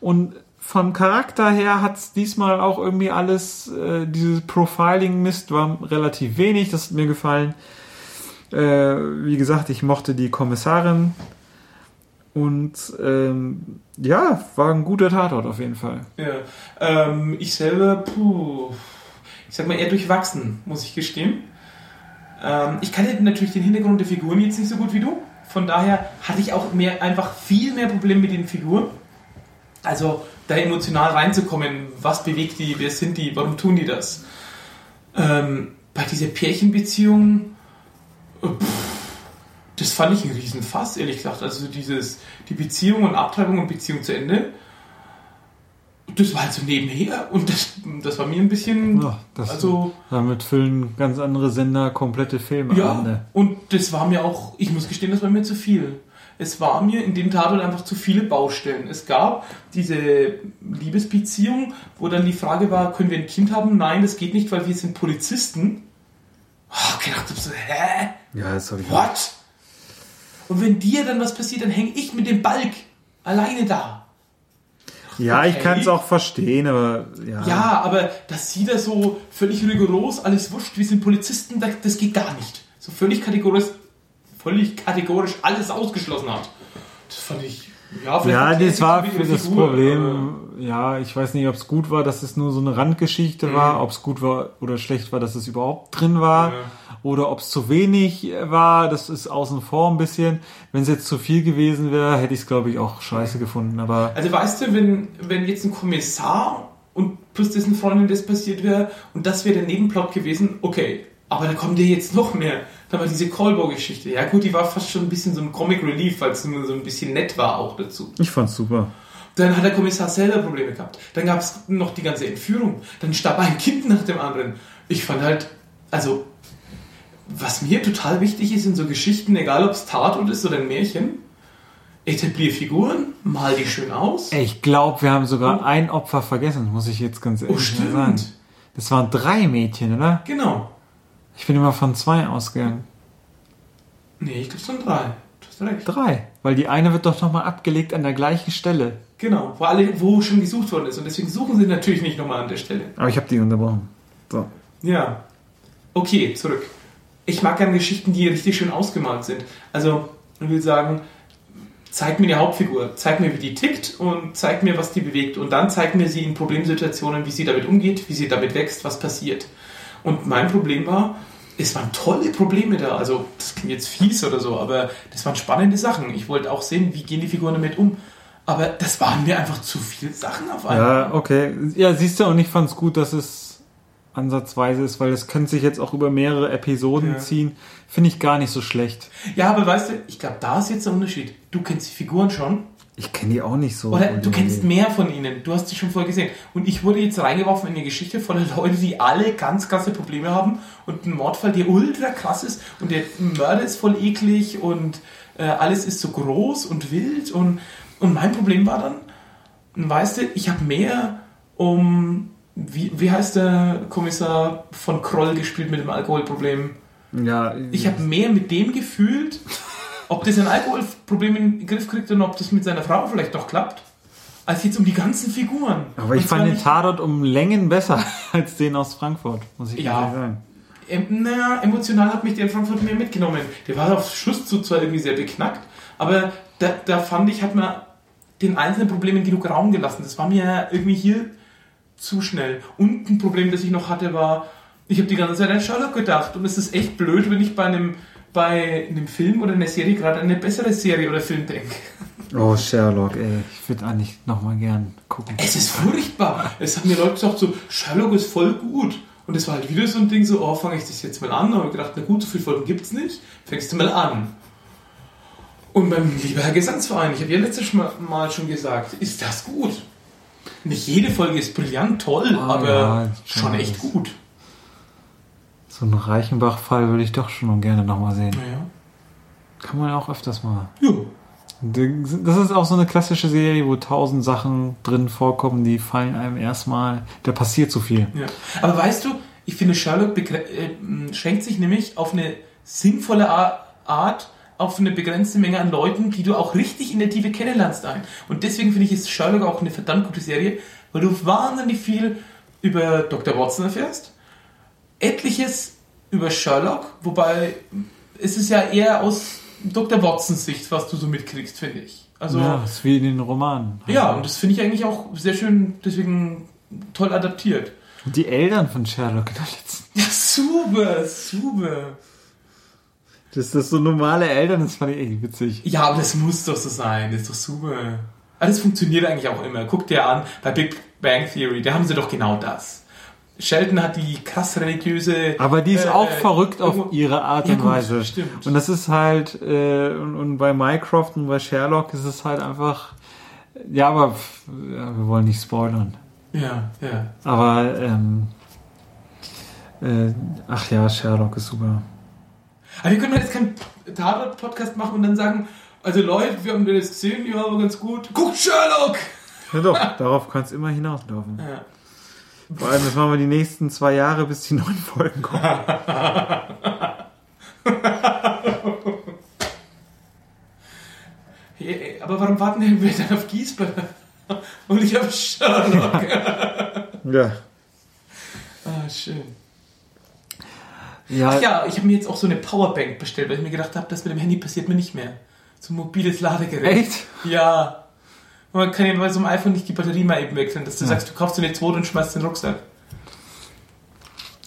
Speaker 2: Und vom Charakter her hat es diesmal auch irgendwie alles, äh, dieses Profiling-Mist war relativ wenig, das hat mir gefallen. Äh, wie gesagt, ich mochte die Kommissarin. Und ähm, ja, war ein guter Tatort auf jeden Fall.
Speaker 3: Ja. Ähm, ich selber, puh, ich sag mal eher durchwachsen, muss ich gestehen. Ähm, ich kannte natürlich den Hintergrund der Figuren jetzt nicht so gut wie du. Von daher hatte ich auch mehr, einfach viel mehr Probleme mit den Figuren. Also da emotional reinzukommen, was bewegt die, wer sind die, warum tun die das? Ähm, bei dieser Pärchenbeziehung, äh, pff, das fand ich ein Riesenfass, ehrlich gesagt. Also dieses, die Beziehung und Abtreibung und Beziehung zu Ende, das war halt so nebenher und das, das war mir ein bisschen,
Speaker 2: Ja, das,
Speaker 3: also
Speaker 2: damit füllen ganz andere Sender komplette Filme
Speaker 3: ja,
Speaker 2: an. Ne?
Speaker 3: und das war mir auch, ich muss gestehen, das war mir zu viel. Es war mir in dem Tatort einfach zu viele Baustellen. Es gab diese Liebesbeziehung, wo dann die Frage war, können wir ein Kind haben? Nein, das geht nicht, weil wir sind Polizisten. Oh, ich gedacht, so, hä?
Speaker 2: Ja, das habe ich
Speaker 3: What? Und wenn dir dann was passiert, dann hänge ich mit dem Balk alleine da.
Speaker 2: Ja, ich
Speaker 3: okay.
Speaker 2: kann es auch verstehen, aber ja.
Speaker 3: Ja, aber dass sie da so völlig rigoros, alles wurscht, wir sind Polizisten, das, das geht gar nicht. So völlig kategorisch, völlig kategorisch alles ausgeschlossen hat. Das fand ich, ja,
Speaker 2: Ja, das war für das
Speaker 3: Figur,
Speaker 2: Problem, ja, ich weiß nicht, ob es gut war, dass es nur so eine Randgeschichte
Speaker 3: Mhm.
Speaker 2: war, ob es gut war oder schlecht war, dass es überhaupt drin war,
Speaker 3: Ja.
Speaker 2: oder ob es zu wenig war, das ist außen vor ein bisschen. Wenn es jetzt zu viel gewesen wäre, hätte ich es, glaube ich, auch scheiße gefunden, aber
Speaker 3: Also weißt du, wenn, wenn jetzt ein Kommissar und plus dessen Freundin das passiert wäre und das wäre der Nebenplot gewesen, okay. Aber da kommt ja jetzt noch mehr. War diese Callboy-Geschichte. Ja gut, die war fast schon ein bisschen so ein Comic Relief, weil es nur so ein bisschen nett war auch dazu.
Speaker 2: ich fand's super.
Speaker 3: Dann hat der Kommissar selber Probleme gehabt. Dann gab es noch die ganze Entführung. Dann starb ein Kind nach dem anderen. Ich fand halt, also, was mir total wichtig ist in so Geschichten, egal ob es Tatort ist oder ein Märchen, etablier Figuren, mal die schön aus.
Speaker 2: Ich glaube, wir haben sogar
Speaker 3: Oh.
Speaker 2: ein Opfer vergessen, muss ich jetzt ganz
Speaker 3: Oh,
Speaker 2: ehrlich mal sagen.
Speaker 3: stimmt.
Speaker 2: Das waren drei Mädchen, oder?
Speaker 3: Genau.
Speaker 2: Ich bin immer von zwei ausgegangen.
Speaker 3: Nee, ich glaube, es sind drei. Du hast recht.
Speaker 2: Drei. Weil die eine wird doch nochmal abgelegt an der gleichen Stelle.
Speaker 3: Genau, wo, alle, wo schon gesucht worden ist. Und deswegen suchen sie natürlich nicht nochmal an der Stelle.
Speaker 2: Aber ich habe die unterbrochen. So.
Speaker 3: Ja. Okay, zurück. Ich mag gerne Geschichten, die richtig schön ausgemalt sind. Also, ich will sagen, zeig mir die Hauptfigur, zeig mir, wie die tickt und zeig mir, was die bewegt. Und dann zeig mir sie in Problemsituationen, wie sie damit umgeht, wie sie damit wächst, was passiert. Und mein Problem war, es waren tolle Probleme da. Also, das klingt jetzt fies oder so, aber das waren spannende Sachen. Ich wollte auch sehen, wie gehen die Figuren damit um. Aber das waren mir einfach zu viele Sachen auf einmal.
Speaker 2: Ja, okay. Ja, siehst du, und ich fand's gut, dass es ansatzweise ist, weil das könnte sich jetzt auch über mehrere Episoden
Speaker 3: Ja.
Speaker 2: ziehen. Finde ich gar nicht so schlecht.
Speaker 3: Ja, aber weißt du, ich glaube, da ist jetzt der Unterschied. Du kennst die Figuren schon
Speaker 2: Ich kenne die auch nicht so.
Speaker 3: Oder du kennst mehr von ihnen. Du hast sie schon vorher gesehen. Und ich wurde jetzt reingeworfen in eine Geschichte voller Leute, die alle ganz krasse Probleme haben und ein Mordfall, der ultra krass ist und der Mörder ist voll eklig und äh, alles ist so groß und wild und, und mein Problem war dann, weißt du, ich habe mehr um, wie, wie heißt der Kommissar von Kroll gespielt mit dem Alkoholproblem?
Speaker 2: Ja,
Speaker 3: Ich habe mehr mit dem gefühlt, ob das ein Alkoholproblem in den Griff kriegt und ob das mit seiner Frau vielleicht doch klappt, als jetzt um die ganzen Figuren.
Speaker 2: aber ich fand den Tatort um Längen besser als den aus Frankfurt, muss ich
Speaker 3: Ja.
Speaker 2: ehrlich sagen.
Speaker 3: Ähm, naja, emotional hat mich der in Frankfurt mehr mitgenommen. Der war auf Schluss zu zwar irgendwie sehr beknackt, aber da, da fand ich, hat man den einzelnen Problemen genug Raum gelassen. Das war mir irgendwie hier zu schnell. Und ein Problem, das ich noch hatte, war, ich habe die ganze Zeit an Sherlock gedacht und es ist echt blöd, wenn ich bei einem, bei einem Film oder einer Serie gerade an eine bessere Serie oder Film denke.
Speaker 2: Oh, Sherlock, ey. Ich würde eigentlich nochmal gern gucken.
Speaker 3: Es ist furchtbar. Es haben mir Leute gesagt, so, Sherlock ist voll gut. Und es war halt wieder so ein Ding, so, oh, fange ich das jetzt mal an? Da habe ich gedacht, na gut, so viele Folgen gibt's nicht. Fängst du mal an. Und mein lieber Herr Gesangsverein, ich habe ja letztes Mal schon gesagt, ist das gut? Nicht jede Folge ist brillant, toll,
Speaker 2: Ah,
Speaker 3: aber
Speaker 2: ja,
Speaker 3: schon echt gut.
Speaker 2: So einen Reichenbach-Fall würde ich doch schon gerne nochmal sehen.
Speaker 3: Naja.
Speaker 2: Kann man auch öfters mal.
Speaker 3: Ja.
Speaker 2: Das ist auch so eine klassische Serie, wo tausend Sachen drin vorkommen, die fallen einem erstmal. Da passiert so viel.
Speaker 3: Ja. Aber weißt du, ich finde, Sherlock äh, schränkt sich nämlich auf eine sinnvolle Ar- Art auf eine begrenzte Menge an Leuten, die du auch richtig in der Tiefe kennenlernst ein. Und deswegen finde ich, ist Sherlock auch eine verdammt gute Serie, weil du wahnsinnig viel über Dr. Watson erfährst, etliches über Sherlock, wobei es ist ja eher aus Dr. Watsons Sicht, was du so mitkriegst, finde ich. Also
Speaker 2: ja, ist wie in den Romanen.
Speaker 3: ja, und das finde ich eigentlich auch sehr schön, deswegen toll adaptiert.
Speaker 2: Und die Eltern von Sherlock in der letzten.
Speaker 3: Ja, super, super.
Speaker 2: Dass das so normale Eltern, das fand ich echt witzig.
Speaker 3: Ja, aber das muss doch so sein. Das ist doch super. Alles funktioniert eigentlich auch immer. Guck dir an, bei Big Bang Theory, da haben sie doch genau das. Sheldon hat die krass religiöse.
Speaker 2: Aber die ist
Speaker 3: äh,
Speaker 2: auch
Speaker 3: äh,
Speaker 2: verrückt auf
Speaker 3: irgendwo-
Speaker 2: ihre Art
Speaker 3: Ja,
Speaker 2: und
Speaker 3: gut,
Speaker 2: Weise.
Speaker 3: stimmt.
Speaker 2: Und das ist halt, äh, und, und bei Mycroft und bei Sherlock ist es halt einfach, ja, aber ja, wir wollen nicht spoilern.
Speaker 3: Ja, ja.
Speaker 2: Aber, ähm, äh, ach ja, Sherlock ist super.
Speaker 3: Aber wir können jetzt keinen Tatort-Podcast machen und dann sagen, also Leute, wir haben das gesehen, ja, war ganz gut. Guckt Sherlock!
Speaker 2: Ja doch, darauf kann es immer hinauslaufen.
Speaker 3: Ja.
Speaker 2: Vor allem, das machen wir die nächsten zwei Jahre, bis die neuen Folgen kommen.
Speaker 3: Hey, aber warum warten denn wir dann auf Giesbert? Und ich auf Sherlock.
Speaker 2: Ja.
Speaker 3: ah, schön.
Speaker 2: Ja,
Speaker 3: Ach ja, ich habe mir jetzt auch so eine Powerbank bestellt, weil ich mir gedacht habe, das mit dem Handy passiert mir nicht mehr. So ein mobiles Ladegerät.
Speaker 2: echt?
Speaker 3: Ja. Man kann ja bei so einem iPhone nicht die Batterie mal eben wechseln, dass du
Speaker 2: Ja.
Speaker 3: sagst, du kaufst dir eine zweite und schmeißt den Rucksack.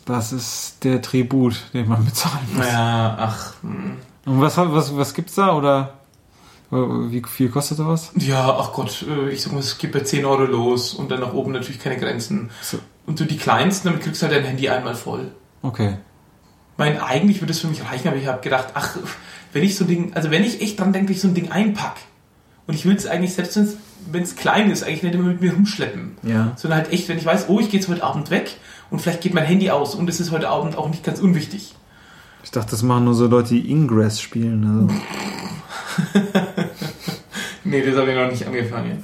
Speaker 2: Das ist der Tribut, den man bezahlen muss.
Speaker 3: Naja, ach. hm.
Speaker 2: Und was, was, was gibt's da? Oder wie viel kostet sowas?
Speaker 3: Ja, ach Gott, äh, ich sag mal, es geht bei 10 Euro los und dann nach oben natürlich keine Grenzen.
Speaker 2: So.
Speaker 3: Und so die kleinsten, damit kriegst du halt dein Handy einmal voll.
Speaker 2: Okay.
Speaker 3: mein, eigentlich würde es für mich reichen, aber ich habe gedacht, ach, wenn ich so ein Ding, also wenn ich echt dran denke, ich so ein Ding einpack und ich will es eigentlich, selbst wenn es klein ist, eigentlich nicht immer mit mir rumschleppen,
Speaker 2: Ja.
Speaker 3: sondern halt echt, wenn ich weiß, oh, ich gehe jetzt heute Abend weg und vielleicht geht mein Handy aus und es ist heute Abend auch nicht ganz unwichtig.
Speaker 2: Ich dachte, das machen nur so Leute, die Ingress spielen. Also.
Speaker 3: Nee, das habe ich noch nicht angefangen.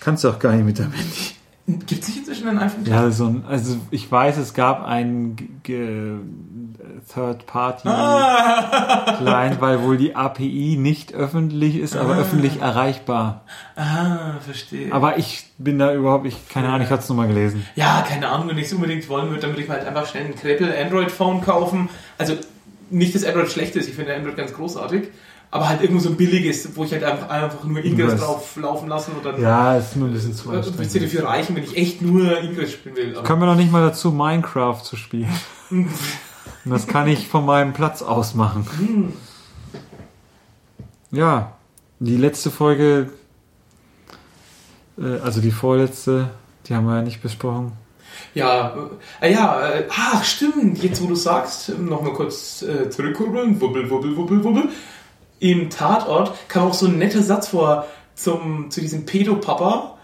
Speaker 2: Kannst du auch gar nicht mit deinem Handy.
Speaker 3: Gibt es nicht inzwischen ein iPhone?
Speaker 2: Ja, so ein, also ich weiß, es gab einen G- G- Third Party
Speaker 3: Ah,
Speaker 2: Client, weil wohl die API nicht öffentlich ist, aber
Speaker 3: Ah.
Speaker 2: öffentlich erreichbar.
Speaker 3: ah, verstehe.
Speaker 2: Aber ich bin da überhaupt, ich keine Ahnung, ich hatte es nur mal gelesen.
Speaker 3: Ja, keine Ahnung, wenn ich es unbedingt wollen würde, dann würde ich halt einfach schnell ein Krempel Android-Phone kaufen. Also nicht, dass Android schlecht ist, ich finde Android ganz großartig, aber halt irgendwo so ein billiges, wo ich halt einfach, einfach nur Ingress drauf laufen lassen und dann
Speaker 2: Ja, ist nur ein bisschen zu
Speaker 3: äh, wird sie
Speaker 2: anstrengend.
Speaker 3: dafür reichen, wenn ich echt nur Ingress spielen will. Aber,
Speaker 2: Kommen wir noch nicht mal dazu, Minecraft zu spielen. Und das kann ich von meinem Platz aus machen.
Speaker 3: Hm.
Speaker 2: Ja, die letzte Folge, äh, also die vorletzte, die haben wir ja nicht besprochen.
Speaker 3: ja, äh, ja, äh, ach stimmt, jetzt wo du sagst, nochmal kurz äh, zurückkurbeln, wubbel, wubbel, wubbel, wubbel. Im Tatort kam auch so ein netter Satz vor, zum, zu diesem Pedo-Papa.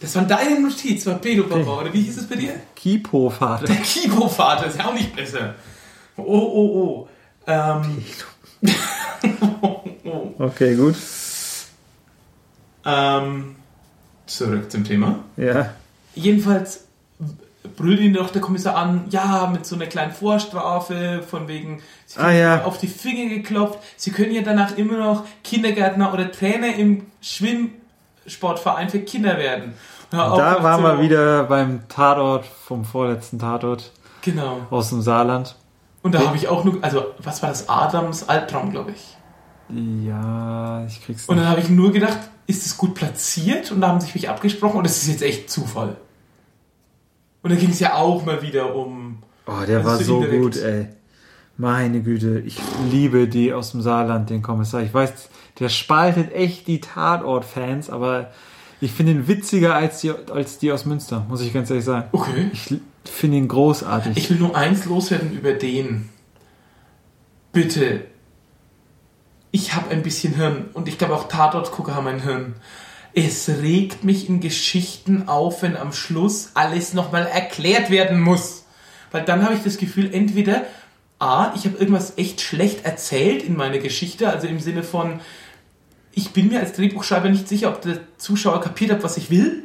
Speaker 3: Das war deine Notiz, war Pedo-Papa, oder wie hieß es bei dir?
Speaker 2: Kipo-Vater.
Speaker 3: Der Kipo-Vater ist ja auch nicht besser. Oh, oh, oh. Ähm, oh.
Speaker 2: Okay, gut.
Speaker 3: Ähm, zurück zum Thema.
Speaker 2: Ja.
Speaker 3: Jedenfalls brüllt ihn doch der Kommissar an, ja, mit so einer kleinen Vorstrafe, von wegen, sie
Speaker 2: Ah, ja.
Speaker 3: auf die Finger geklopft, sie können ja danach immer noch Kindergärtner oder Trainer im Schwimmsportverein für Kinder werden. Und er
Speaker 2: Da waren
Speaker 3: so,
Speaker 2: wir wieder beim Tatort vom vorletzten Tatort
Speaker 3: Genau.
Speaker 2: aus dem Saarland.
Speaker 3: Und da habe ich auch nur, also, was war das? Adams Albtraum, glaube ich.
Speaker 2: Ja, ich krieg's
Speaker 3: Und
Speaker 2: nicht.
Speaker 3: dann habe ich nur gedacht, ist es gut platziert? Und da haben sich mich abgesprochen und das ist jetzt echt Zufall. Und da ging es ja auch mal wieder um.
Speaker 2: Oh, der war
Speaker 3: so
Speaker 2: gut, ey. Meine Güte, ich liebe die aus dem Saarland, den Kommissar. Ich weiß, der spaltet echt die Tatort-Fans, aber ich finde ihn witziger als die, als die aus Münster, muss ich ganz ehrlich sagen.
Speaker 3: Okay.
Speaker 2: Ich finde ihn großartig.
Speaker 3: Ich will nur eins loswerden über den. Bitte. Ich habe ein bisschen Hirn und ich glaube auch Tatortgucker haben ein Hirn. Es regt mich in Geschichten auf, wenn am Schluss alles nochmal erklärt werden muss. Weil dann habe ich das Gefühl, entweder A, ich habe irgendwas echt schlecht erzählt in meiner Geschichte, also im Sinne von, ich bin mir als Drehbuchschreiber nicht sicher, ob der Zuschauer kapiert hat, was ich will.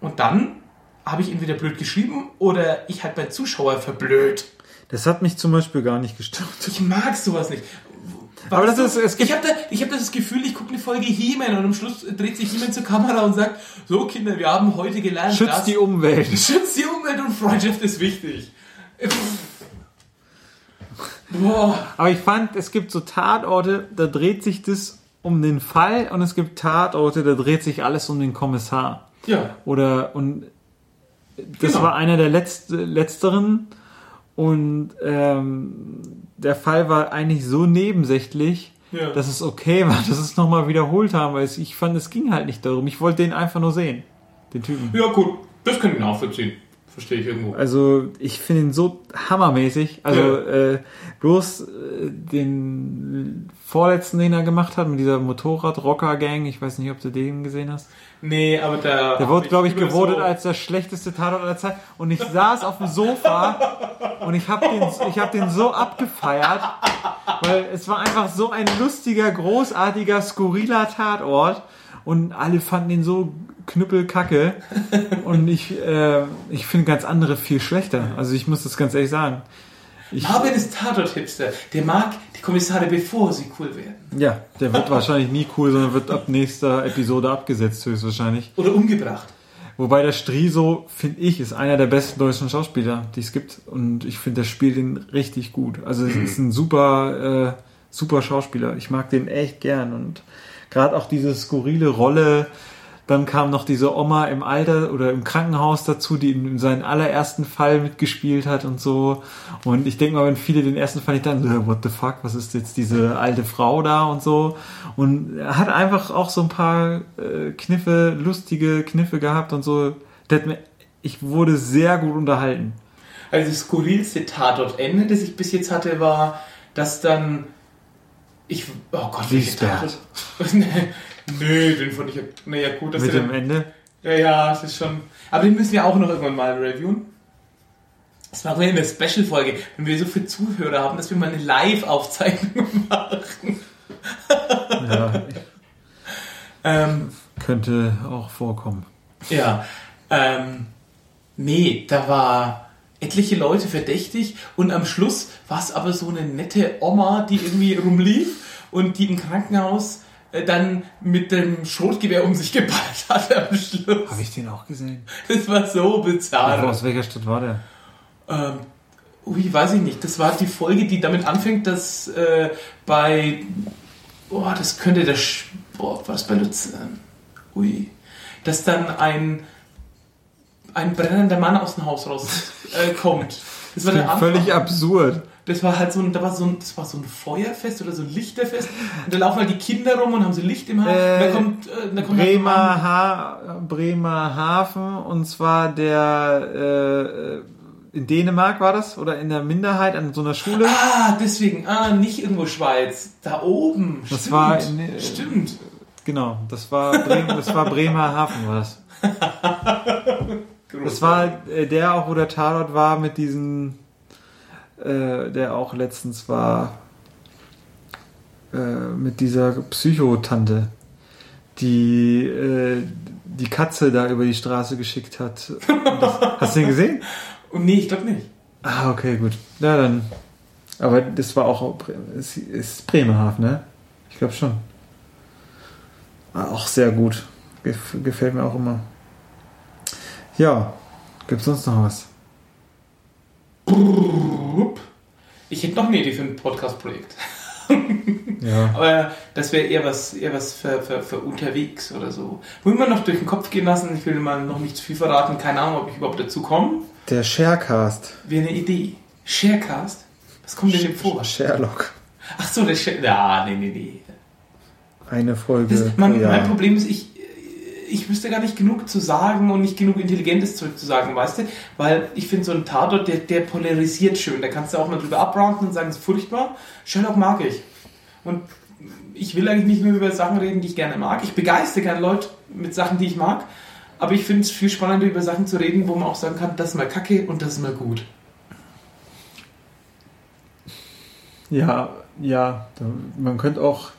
Speaker 3: Und dann habe ich entweder blöd geschrieben oder ich halt beim Zuschauer verblöd.
Speaker 2: Das hat mich zum Beispiel gar nicht gestört.
Speaker 3: Ich mag sowas nicht.
Speaker 2: Aber
Speaker 3: Weißt
Speaker 2: das
Speaker 3: du,
Speaker 2: ist- es gibt-
Speaker 3: ich habe da, ich hab das Gefühl, ich gucke eine Folge He-Man und am Schluss dreht sich He-Man zur Kamera und sagt, so Kinder, wir haben heute gelernt,
Speaker 2: Schützt die Umwelt.
Speaker 3: Schützt die Umwelt und Freundschaft ist wichtig. Boah.
Speaker 2: Aber ich fand, es gibt so Tatorte, da dreht sich das um den Fall und es gibt Tatorte, da dreht sich alles um den Kommissar.
Speaker 3: Ja.
Speaker 2: Oder und das
Speaker 3: Genau.
Speaker 2: war einer der letzte, letzteren und ähm, der Fall war eigentlich so nebensächlich,
Speaker 3: Ja.
Speaker 2: dass es okay war, dass es nochmal wiederholt haben, weil ich fand, es ging halt nicht darum. Ich wollte den einfach nur sehen, den Typen.
Speaker 3: ja, gut. Das kann ich nachvollziehen. Verstehe ich irgendwo.
Speaker 2: Also ich finde ihn so hammermäßig. Also
Speaker 3: Ja.
Speaker 2: äh, bloß äh, den vorletzten, den er gemacht hat mit dieser Motorrad-Rocker-Gang. Ich weiß nicht, ob du den gesehen hast.
Speaker 3: Nee, aber da.
Speaker 2: Der wurde, glaube ich,
Speaker 3: über
Speaker 2: gewotet
Speaker 3: so-
Speaker 2: als der schlechteste Tatort aller Zeit. Und ich saß auf dem Sofa und ich habe den, ich hab den so abgefeiert, weil es war einfach so ein lustiger, großartiger, skurriler Tatort. Und alle fanden ihn so knüppelkacke. Und ich, äh, ich finde ganz andere viel schlechter. Also ich muss das ganz ehrlich sagen. Ich,
Speaker 3: Norbert ist Tatort-Hipster. Der mag die Kommissare, bevor sie cool werden.
Speaker 2: ja, der wird wahrscheinlich nie cool, sondern wird ab nächster Episode abgesetzt, höchstwahrscheinlich.
Speaker 3: Oder umgebracht.
Speaker 2: Wobei der Striso, finde ich, ist einer der besten deutschen Schauspieler, die es gibt. Und ich finde, der spielt ihn richtig gut. Also es ist ein super, äh, super Schauspieler. Ich mag den echt gern. Und gerade auch diese skurrile Rolle. Dann kam noch diese Oma im Alter oder im Krankenhaus dazu, die in seinen allerersten Fall mitgespielt hat und so. Und ich denke mal, wenn viele den ersten Fall nicht dann, so, what the fuck, was ist jetzt diese alte Frau da und so. Und er hat einfach auch so ein paar äh, Kniffe, lustige Kniffe gehabt und so. Ich wurde sehr gut unterhalten.
Speaker 3: Also das skurrilste Tatort-Ende, das ich bis jetzt hatte, war, dass dann ich oh Gott, welche
Speaker 2: Lisbeth.
Speaker 3: Tatort? nee, nee, den fand ich naja gut, dass
Speaker 2: Mit
Speaker 3: der
Speaker 2: dem Ende.
Speaker 3: ja, ja, das ist schon. Aber den müssen wir auch noch irgendwann mal reviewen. Das machen wir in der Special-Folge, wenn wir so viele Zuhörer haben, dass wir mal eine Live-Aufzeichnung machen.
Speaker 2: Ja,
Speaker 3: Ähm,
Speaker 2: könnte auch vorkommen.
Speaker 3: Ja, ähm, nee, da war etliche Leute verdächtig und am Schluss war es aber so eine nette Oma, die irgendwie rumlief und die im Krankenhaus äh, dann mit dem Schrotgewehr um sich geballt hat am Schluss.
Speaker 2: Habe ich den auch gesehen?
Speaker 3: Das war so
Speaker 2: Aber
Speaker 3: bizarr.
Speaker 2: aus welcher Stadt war der?
Speaker 3: Ähm, ui, weiß ich nicht. Das war die Folge, die damit anfängt, dass äh, bei, boah, das könnte der, boah, war das bei Luzern? Ui, dass dann ein ein brennender Mann aus dem Haus raus äh. Das war der Anfang.
Speaker 2: völlig absurd.
Speaker 3: Das war halt so ein, da war so ein, das war so ein Feuerfest oder so ein Lichterfest. Und da laufen halt die Kinder rum und haben so Licht im Haar.
Speaker 2: Äh,
Speaker 3: und da kommt, äh, da kommt halt.
Speaker 2: Bremer, ha Bremer Hafen und zwar der äh, in Dänemark war das oder in der Minderheit an so einer Schule.
Speaker 3: Ah, deswegen, ah, nicht irgendwo Schweiz. Da oben.
Speaker 2: Das
Speaker 3: Stimmt.
Speaker 2: war in-
Speaker 3: Stimmt.
Speaker 2: Genau, das war, Bremen, das war Bremerhaven, war das. Das war äh, der auch, wo der Tatort war mit diesen, äh, der auch letztens war, äh, mit dieser Psychotante, die äh, die Katze da über die Straße geschickt hat. Das, hast du den gesehen?
Speaker 3: Und nee, ich glaube nicht.
Speaker 2: Ah, okay, gut. Ja, dann. Aber das war auch. Es ist Bremerhaven, ne? Ich glaube schon. Ah, Auch sehr gut. Gef gefällt mir auch immer. Ja. Gibt's sonst noch was?
Speaker 3: Ich hätte noch eine Idee für ein Podcast-Projekt.
Speaker 2: Ja.
Speaker 3: Aber das wäre eher was, eher was für, für, für unterwegs oder so. Wollen wir noch durch den Kopf gehen lassen? Ich will mal noch nicht zu viel verraten. Keine Ahnung, ob ich überhaupt dazu komme.
Speaker 2: Der Sharecast.
Speaker 3: Wäre eine Idee. Sharecast? Was kommt denn dem vor?
Speaker 2: Sherlock.
Speaker 3: Ach so, der Share... Ja, nee, nee, nee.
Speaker 2: Eine Folge.
Speaker 3: Das,
Speaker 2: pro Jahr.
Speaker 3: mein Problem ist, ich, ich wüsste gar nicht genug zu sagen und nicht genug intelligentes Zeug zu sagen, weißt du? Weil ich finde, so ein Tatort, der, der polarisiert schön. Da kannst du auch mal drüber abrounden und sagen, es ist furchtbar. Sherlock mag ich. Und ich will eigentlich nicht nur über Sachen reden, die ich gerne mag. Ich begeistere gerne Leute mit Sachen, die ich mag. Aber ich finde es viel spannender, über Sachen zu reden, wo man auch sagen kann, das ist mal kacke und das ist mal gut.
Speaker 2: Ja, ja. Man könnte auch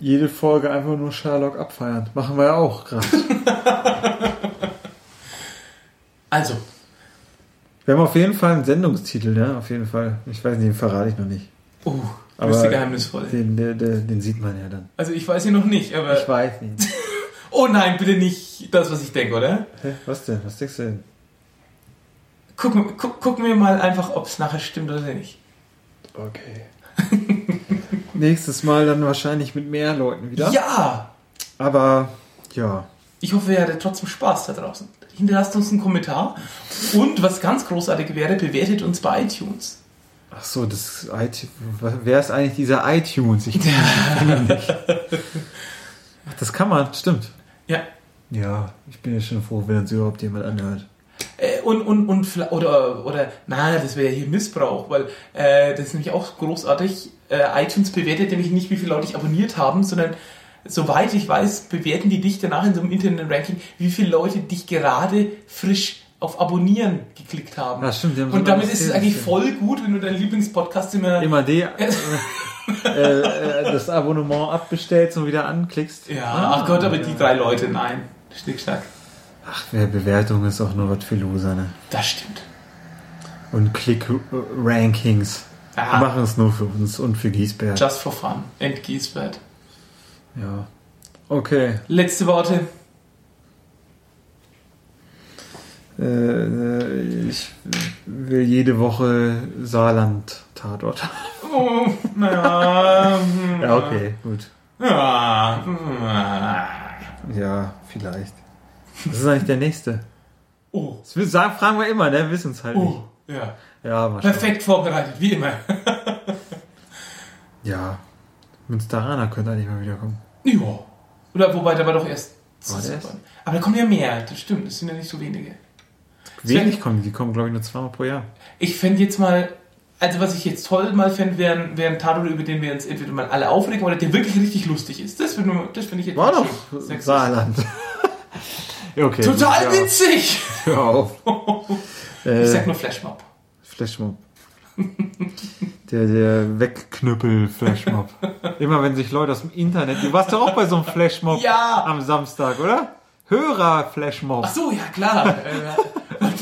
Speaker 2: jede Folge einfach nur Sherlock abfeiern. Machen wir ja auch gerade.
Speaker 3: Also,
Speaker 2: wir haben auf jeden Fall einen Sendungstitel, ja, auf jeden Fall. Ich weiß nicht, den verrate ich noch nicht.
Speaker 3: oh, du
Speaker 2: Aber
Speaker 3: bist der Geheimnisvolle.
Speaker 2: Den, den, den, den sieht man ja dann.
Speaker 3: Also ich weiß hier noch nicht, aber...
Speaker 2: Ich weiß nicht.
Speaker 3: Oh nein, bitte nicht das, was ich denke, oder?
Speaker 2: Hä, was denn? Was denkst du denn?
Speaker 3: Gucken, guck, gucken wir mal einfach, ob es nachher stimmt oder nicht.
Speaker 2: Okay. Nächstes Mal dann wahrscheinlich mit mehr Leuten wieder.
Speaker 3: Ja!
Speaker 2: Aber ja.
Speaker 3: Ich hoffe, ihr hattet trotzdem Spaß da draußen. Hinterlasst uns einen Kommentar. Und was ganz großartig wäre, bewertet uns bei iTunes.
Speaker 2: Ach so, das iTunes. Wer ist eigentlich dieser iTunes? Ich kenne nicht. Ach, das kann man, stimmt.
Speaker 3: Ja.
Speaker 2: Ja, ich bin ja schon froh, wenn uns überhaupt jemand anhört.
Speaker 3: Und, und, und, oder, oder, na, das wäre ja hier Missbrauch, weil äh, das ist nämlich auch großartig. Äh, iTunes bewertet nämlich nicht, wie viele Leute dich abonniert haben, sondern soweit ich weiß, bewerten die dich danach in so einem Internet-Ranking, wie viele Leute dich gerade frisch auf Abonnieren geklickt haben.
Speaker 2: Ja, stimmt, haben
Speaker 3: und damit ist es eigentlich voll gut, wenn du deinen Lieblingspodcast immer.
Speaker 2: Immer die, äh, äh, das Abonnement abbestellst und wieder anklickst.
Speaker 3: Ja,
Speaker 2: Ah,
Speaker 3: ach Gott, aber
Speaker 2: ja.
Speaker 3: die drei Leute, nein. Schnickschnack.
Speaker 2: Ach, wer Bewertung ist auch nur was für Loser, ne?
Speaker 3: Das stimmt.
Speaker 2: Und Click-Rankings. Wir machen es nur für uns und für Giesbert.
Speaker 3: just for fun. End Giesbert.
Speaker 2: Ja. Okay.
Speaker 3: Letzte Worte.
Speaker 2: Äh, ich will jede Woche Saarland-Tatort.
Speaker 3: Oh, naja.
Speaker 2: Ja, okay, gut.
Speaker 3: Ja.
Speaker 2: Ja, vielleicht. Das ist eigentlich der nächste.
Speaker 3: Oh.
Speaker 2: Das sagen, fragen wir immer, ne? Wissen es halt nicht.
Speaker 3: Oh. Ja.
Speaker 2: Ja, schauen.
Speaker 3: Perfekt vorbereitet, wie immer.
Speaker 2: Ja. Münsteraner könnte eigentlich mal wiederkommen.
Speaker 3: Ja. Oder wobei, da war doch erst.
Speaker 2: War der erst?
Speaker 3: Aber da kommen ja mehr, das stimmt, das sind ja nicht so wenige.
Speaker 2: Wenig kommen, die kommen, glaube ich, nur zweimal pro Jahr.
Speaker 3: Ich fände jetzt mal, also was ich jetzt toll mal fände, wäre wär ein Tatort, über den wir uns entweder mal alle aufregen oder der wirklich richtig lustig ist. Das finde das find ich jetzt
Speaker 2: War doch
Speaker 3: schön.
Speaker 2: Saarland. Ja, okay.
Speaker 3: Total
Speaker 2: ja,
Speaker 3: witzig!
Speaker 2: Hör auf. Äh,
Speaker 3: Ich sag nur Flashmob.
Speaker 2: Flashmob. Der, der Wegknüppel-Flashmob. Immer wenn sich Leute aus dem Internet. Du warst doch auch bei so einem Flashmob
Speaker 3: Ja!
Speaker 2: am Samstag, oder? Hörer-Flashmob.
Speaker 3: Ach so, ja klar.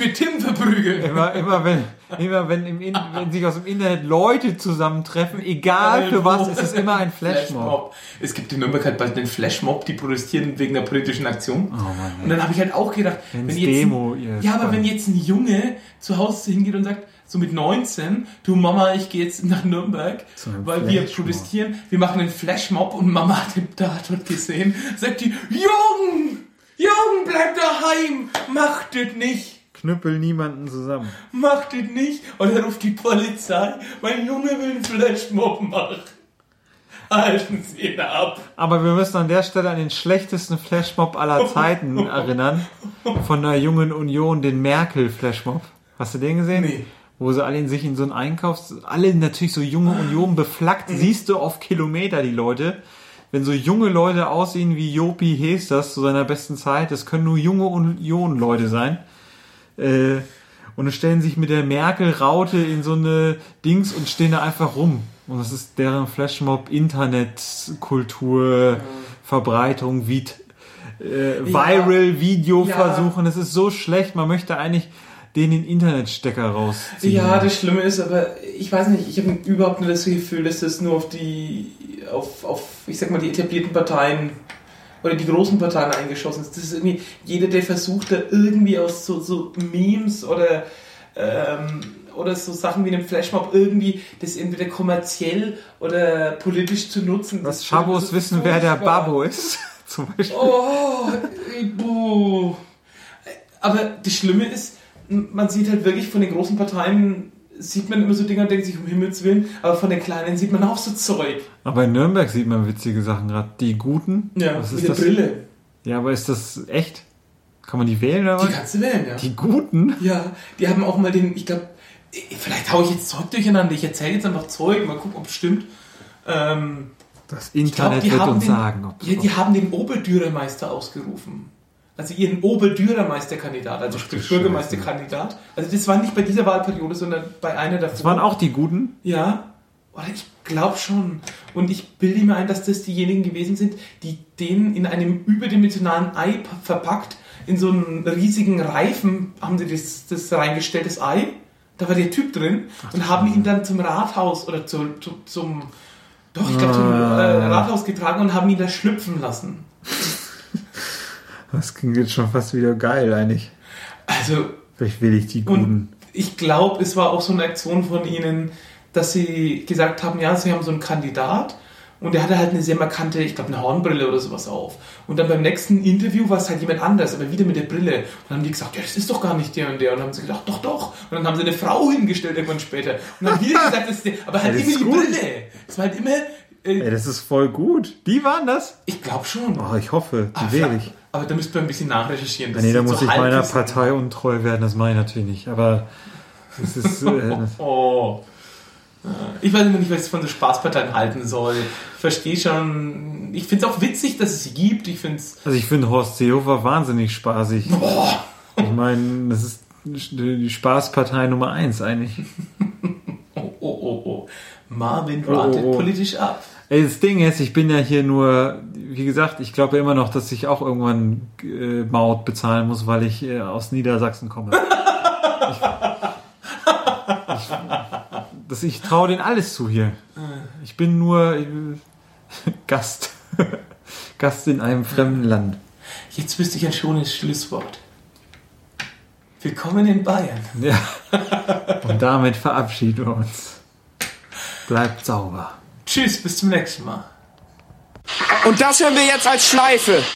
Speaker 3: Wir Tim verprügeln.
Speaker 2: Immer, immer wenn, immer wenn, im In wenn sich aus dem Internet Leute zusammentreffen, egal für was, ist es immer ein Flashmob.
Speaker 3: Es gibt in Nürnberg halt bald einen Flashmob, die protestieren wegen einer politischen Aktion.
Speaker 2: Oh Mann.
Speaker 3: Und dann habe ich halt auch gedacht, wenn jetzt,
Speaker 2: Demo, ihr
Speaker 3: ja, aber wenn jetzt ein Junge zu Hause hingeht und sagt, so mit 19, du Mama, ich gehe jetzt nach Nürnberg, weil wir
Speaker 2: Flashmob.
Speaker 3: protestieren, wir machen einen Flashmob und Mama hat den Tatort gesehen, sagt die, Jung, Jung, bleib daheim, macht das nicht.
Speaker 2: Knüppel niemanden zusammen.
Speaker 3: Macht das nicht. Und er ruft die Polizei. Mein Junge will einen Flashmob machen. Halten Sie ihn ab.
Speaker 2: Aber wir müssen an der Stelle an den schlechtesten Flashmob aller Zeiten erinnern. Von der jungen Union, den Merkel-Flashmob. Hast du den gesehen?
Speaker 3: Nee.
Speaker 2: Wo sie alle in sich in so einen Einkaufs... Alle natürlich so junge Union beflaggt. Siehst du auf Kilometer die Leute. wenn so junge Leute aussehen wie Jopi Hesters zu seiner besten Zeit, das können nur junge Union-Leute sein. Äh, und dann stellen sich mit der Merkel-Raute in so eine Dings und stehen da einfach rum. Und das ist deren Flashmob, Internetkultur, Verbreitung, wie äh, Viral-Video
Speaker 3: Ja.
Speaker 2: versuchen. Das ist so schlecht. Man möchte eigentlich den den Internetstecker rausziehen.
Speaker 3: Ja, das Schlimme ist aber, ich weiß nicht, ich habe überhaupt nicht das Gefühl, dass das nur auf die, auf, auf, ich sag mal, die etablierten Parteien oder die großen Parteien eingeschossen ist. Das ist irgendwie, jeder, der versucht, da irgendwie aus so, so Memes oder, ähm, oder so Sachen wie einem Flashmob irgendwie das entweder kommerziell oder politisch zu nutzen.
Speaker 2: Was
Speaker 3: das
Speaker 2: Schabos wissen, wer der. Babbo ist. Zum Beispiel.
Speaker 3: Oh, buh. Aber das Schlimme ist, man sieht halt wirklich von den großen Parteien, sieht man immer so Dinge und denkt sich, um Himmels Willen, aber von den kleinen sieht man auch so Zeug.
Speaker 2: Aber in Nürnberg sieht man witzige Sachen gerade. Die Guten. Was
Speaker 3: mit
Speaker 2: ist
Speaker 3: der
Speaker 2: das?
Speaker 3: Brille.
Speaker 2: Ja, aber ist das echt? Kann man die wählen oder
Speaker 3: Die
Speaker 2: was?
Speaker 3: kannst du wählen, ja.
Speaker 2: Die Guten?
Speaker 3: Ja, die haben auch mal den, ich glaube, vielleicht haue ich jetzt Zeug durcheinander, ich erzähle jetzt einfach Zeug, mal gucken, ob es stimmt. Ähm,
Speaker 2: Das
Speaker 3: glaub,
Speaker 2: Internet
Speaker 3: die
Speaker 2: wird uns
Speaker 3: den,
Speaker 2: sagen, ob
Speaker 3: ja, die haben den Oberdürermeister ausgerufen. Also ihren Oberdürermeisterkandidat, also sprich. Bürgermeisterkandidat. Also das war nicht bei dieser Wahlperiode, sondern bei einer davor.
Speaker 2: Das waren auch die Guten?
Speaker 3: Ja, oder ich glaube schon. Und ich bilde mir ein, dass das diejenigen gewesen sind, die den in einem überdimensionalen Ei verpackt, in so einen riesigen Reifen haben sie das, das reingestellt, das Ei. Da war der Typ drin und haben ihn dann zum Rathaus oder zu, zu, zum, doch, ich glaube zum äh,
Speaker 2: Ah.
Speaker 3: Rathaus getragen und haben ihn da schlüpfen lassen.
Speaker 2: Das klingt jetzt schon fast wieder geil eigentlich.
Speaker 3: Also,
Speaker 2: Vielleicht will ich die Guten.
Speaker 3: ich glaube, es war auch so eine Aktion von ihnen, dass sie gesagt haben, ja, sie haben so einen Kandidat und der hatte halt eine sehr markante, ich glaube, eine Hornbrille oder sowas auf. Und dann beim nächsten Interview war es halt jemand anders, aber wieder mit der Brille. Und dann haben die gesagt, ja, das ist doch gar nicht der und der. Und dann haben sie gedacht, doch, doch. Und dann haben sie eine Frau hingestellt irgendwann später. Und dann wieder gesagt, das ist der. Aber halt
Speaker 2: Ja,
Speaker 3: immer die
Speaker 2: gut.
Speaker 3: Brille. Es war halt immer, äh,
Speaker 2: Ey, das ist voll gut. Die waren das?
Speaker 3: ich glaube schon.
Speaker 2: Oh, ich hoffe, die
Speaker 3: Ah,
Speaker 2: wähle ich.
Speaker 3: Aber da müsst ihr ein bisschen nachrecherchieren. Das
Speaker 2: nee, da muss
Speaker 3: so
Speaker 2: ich meiner Partei untreu werden, das mache ich natürlich nicht. Aber es ist. Äh,
Speaker 3: Oh. Ich weiß immer nicht, was ich von so Spaßparteien halten soll. Ich verstehe schon. Ich finde es auch witzig, dass es sie gibt. Ich finde es.
Speaker 2: also ich finde Horst Seehofer wahnsinnig spaßig. Ich meine, das ist die Spaßpartei Nummer eins eigentlich.
Speaker 3: Oh, oh, oh, oh. Marvin
Speaker 2: Oh,
Speaker 3: ratet
Speaker 2: oh, oh.
Speaker 3: politisch ab.
Speaker 2: Ey, das Ding ist, ich bin ja hier nur, wie gesagt, ich glaube ja immer noch, dass ich auch irgendwann äh, Maut bezahlen muss, weil ich äh, aus Niedersachsen komme. ich, das, ich traue denen alles zu hier. Ich bin nur äh, Gast. Gast in einem fremden Land.
Speaker 3: Jetzt wüsste ich ein schönes Schlusswort. Willkommen in Bayern.
Speaker 2: Ja. Und damit verabschieden wir uns. Bleibt sauber.
Speaker 3: Tschüss, bis zum nächsten Mal.
Speaker 1: Und das hören wir jetzt als Schleife.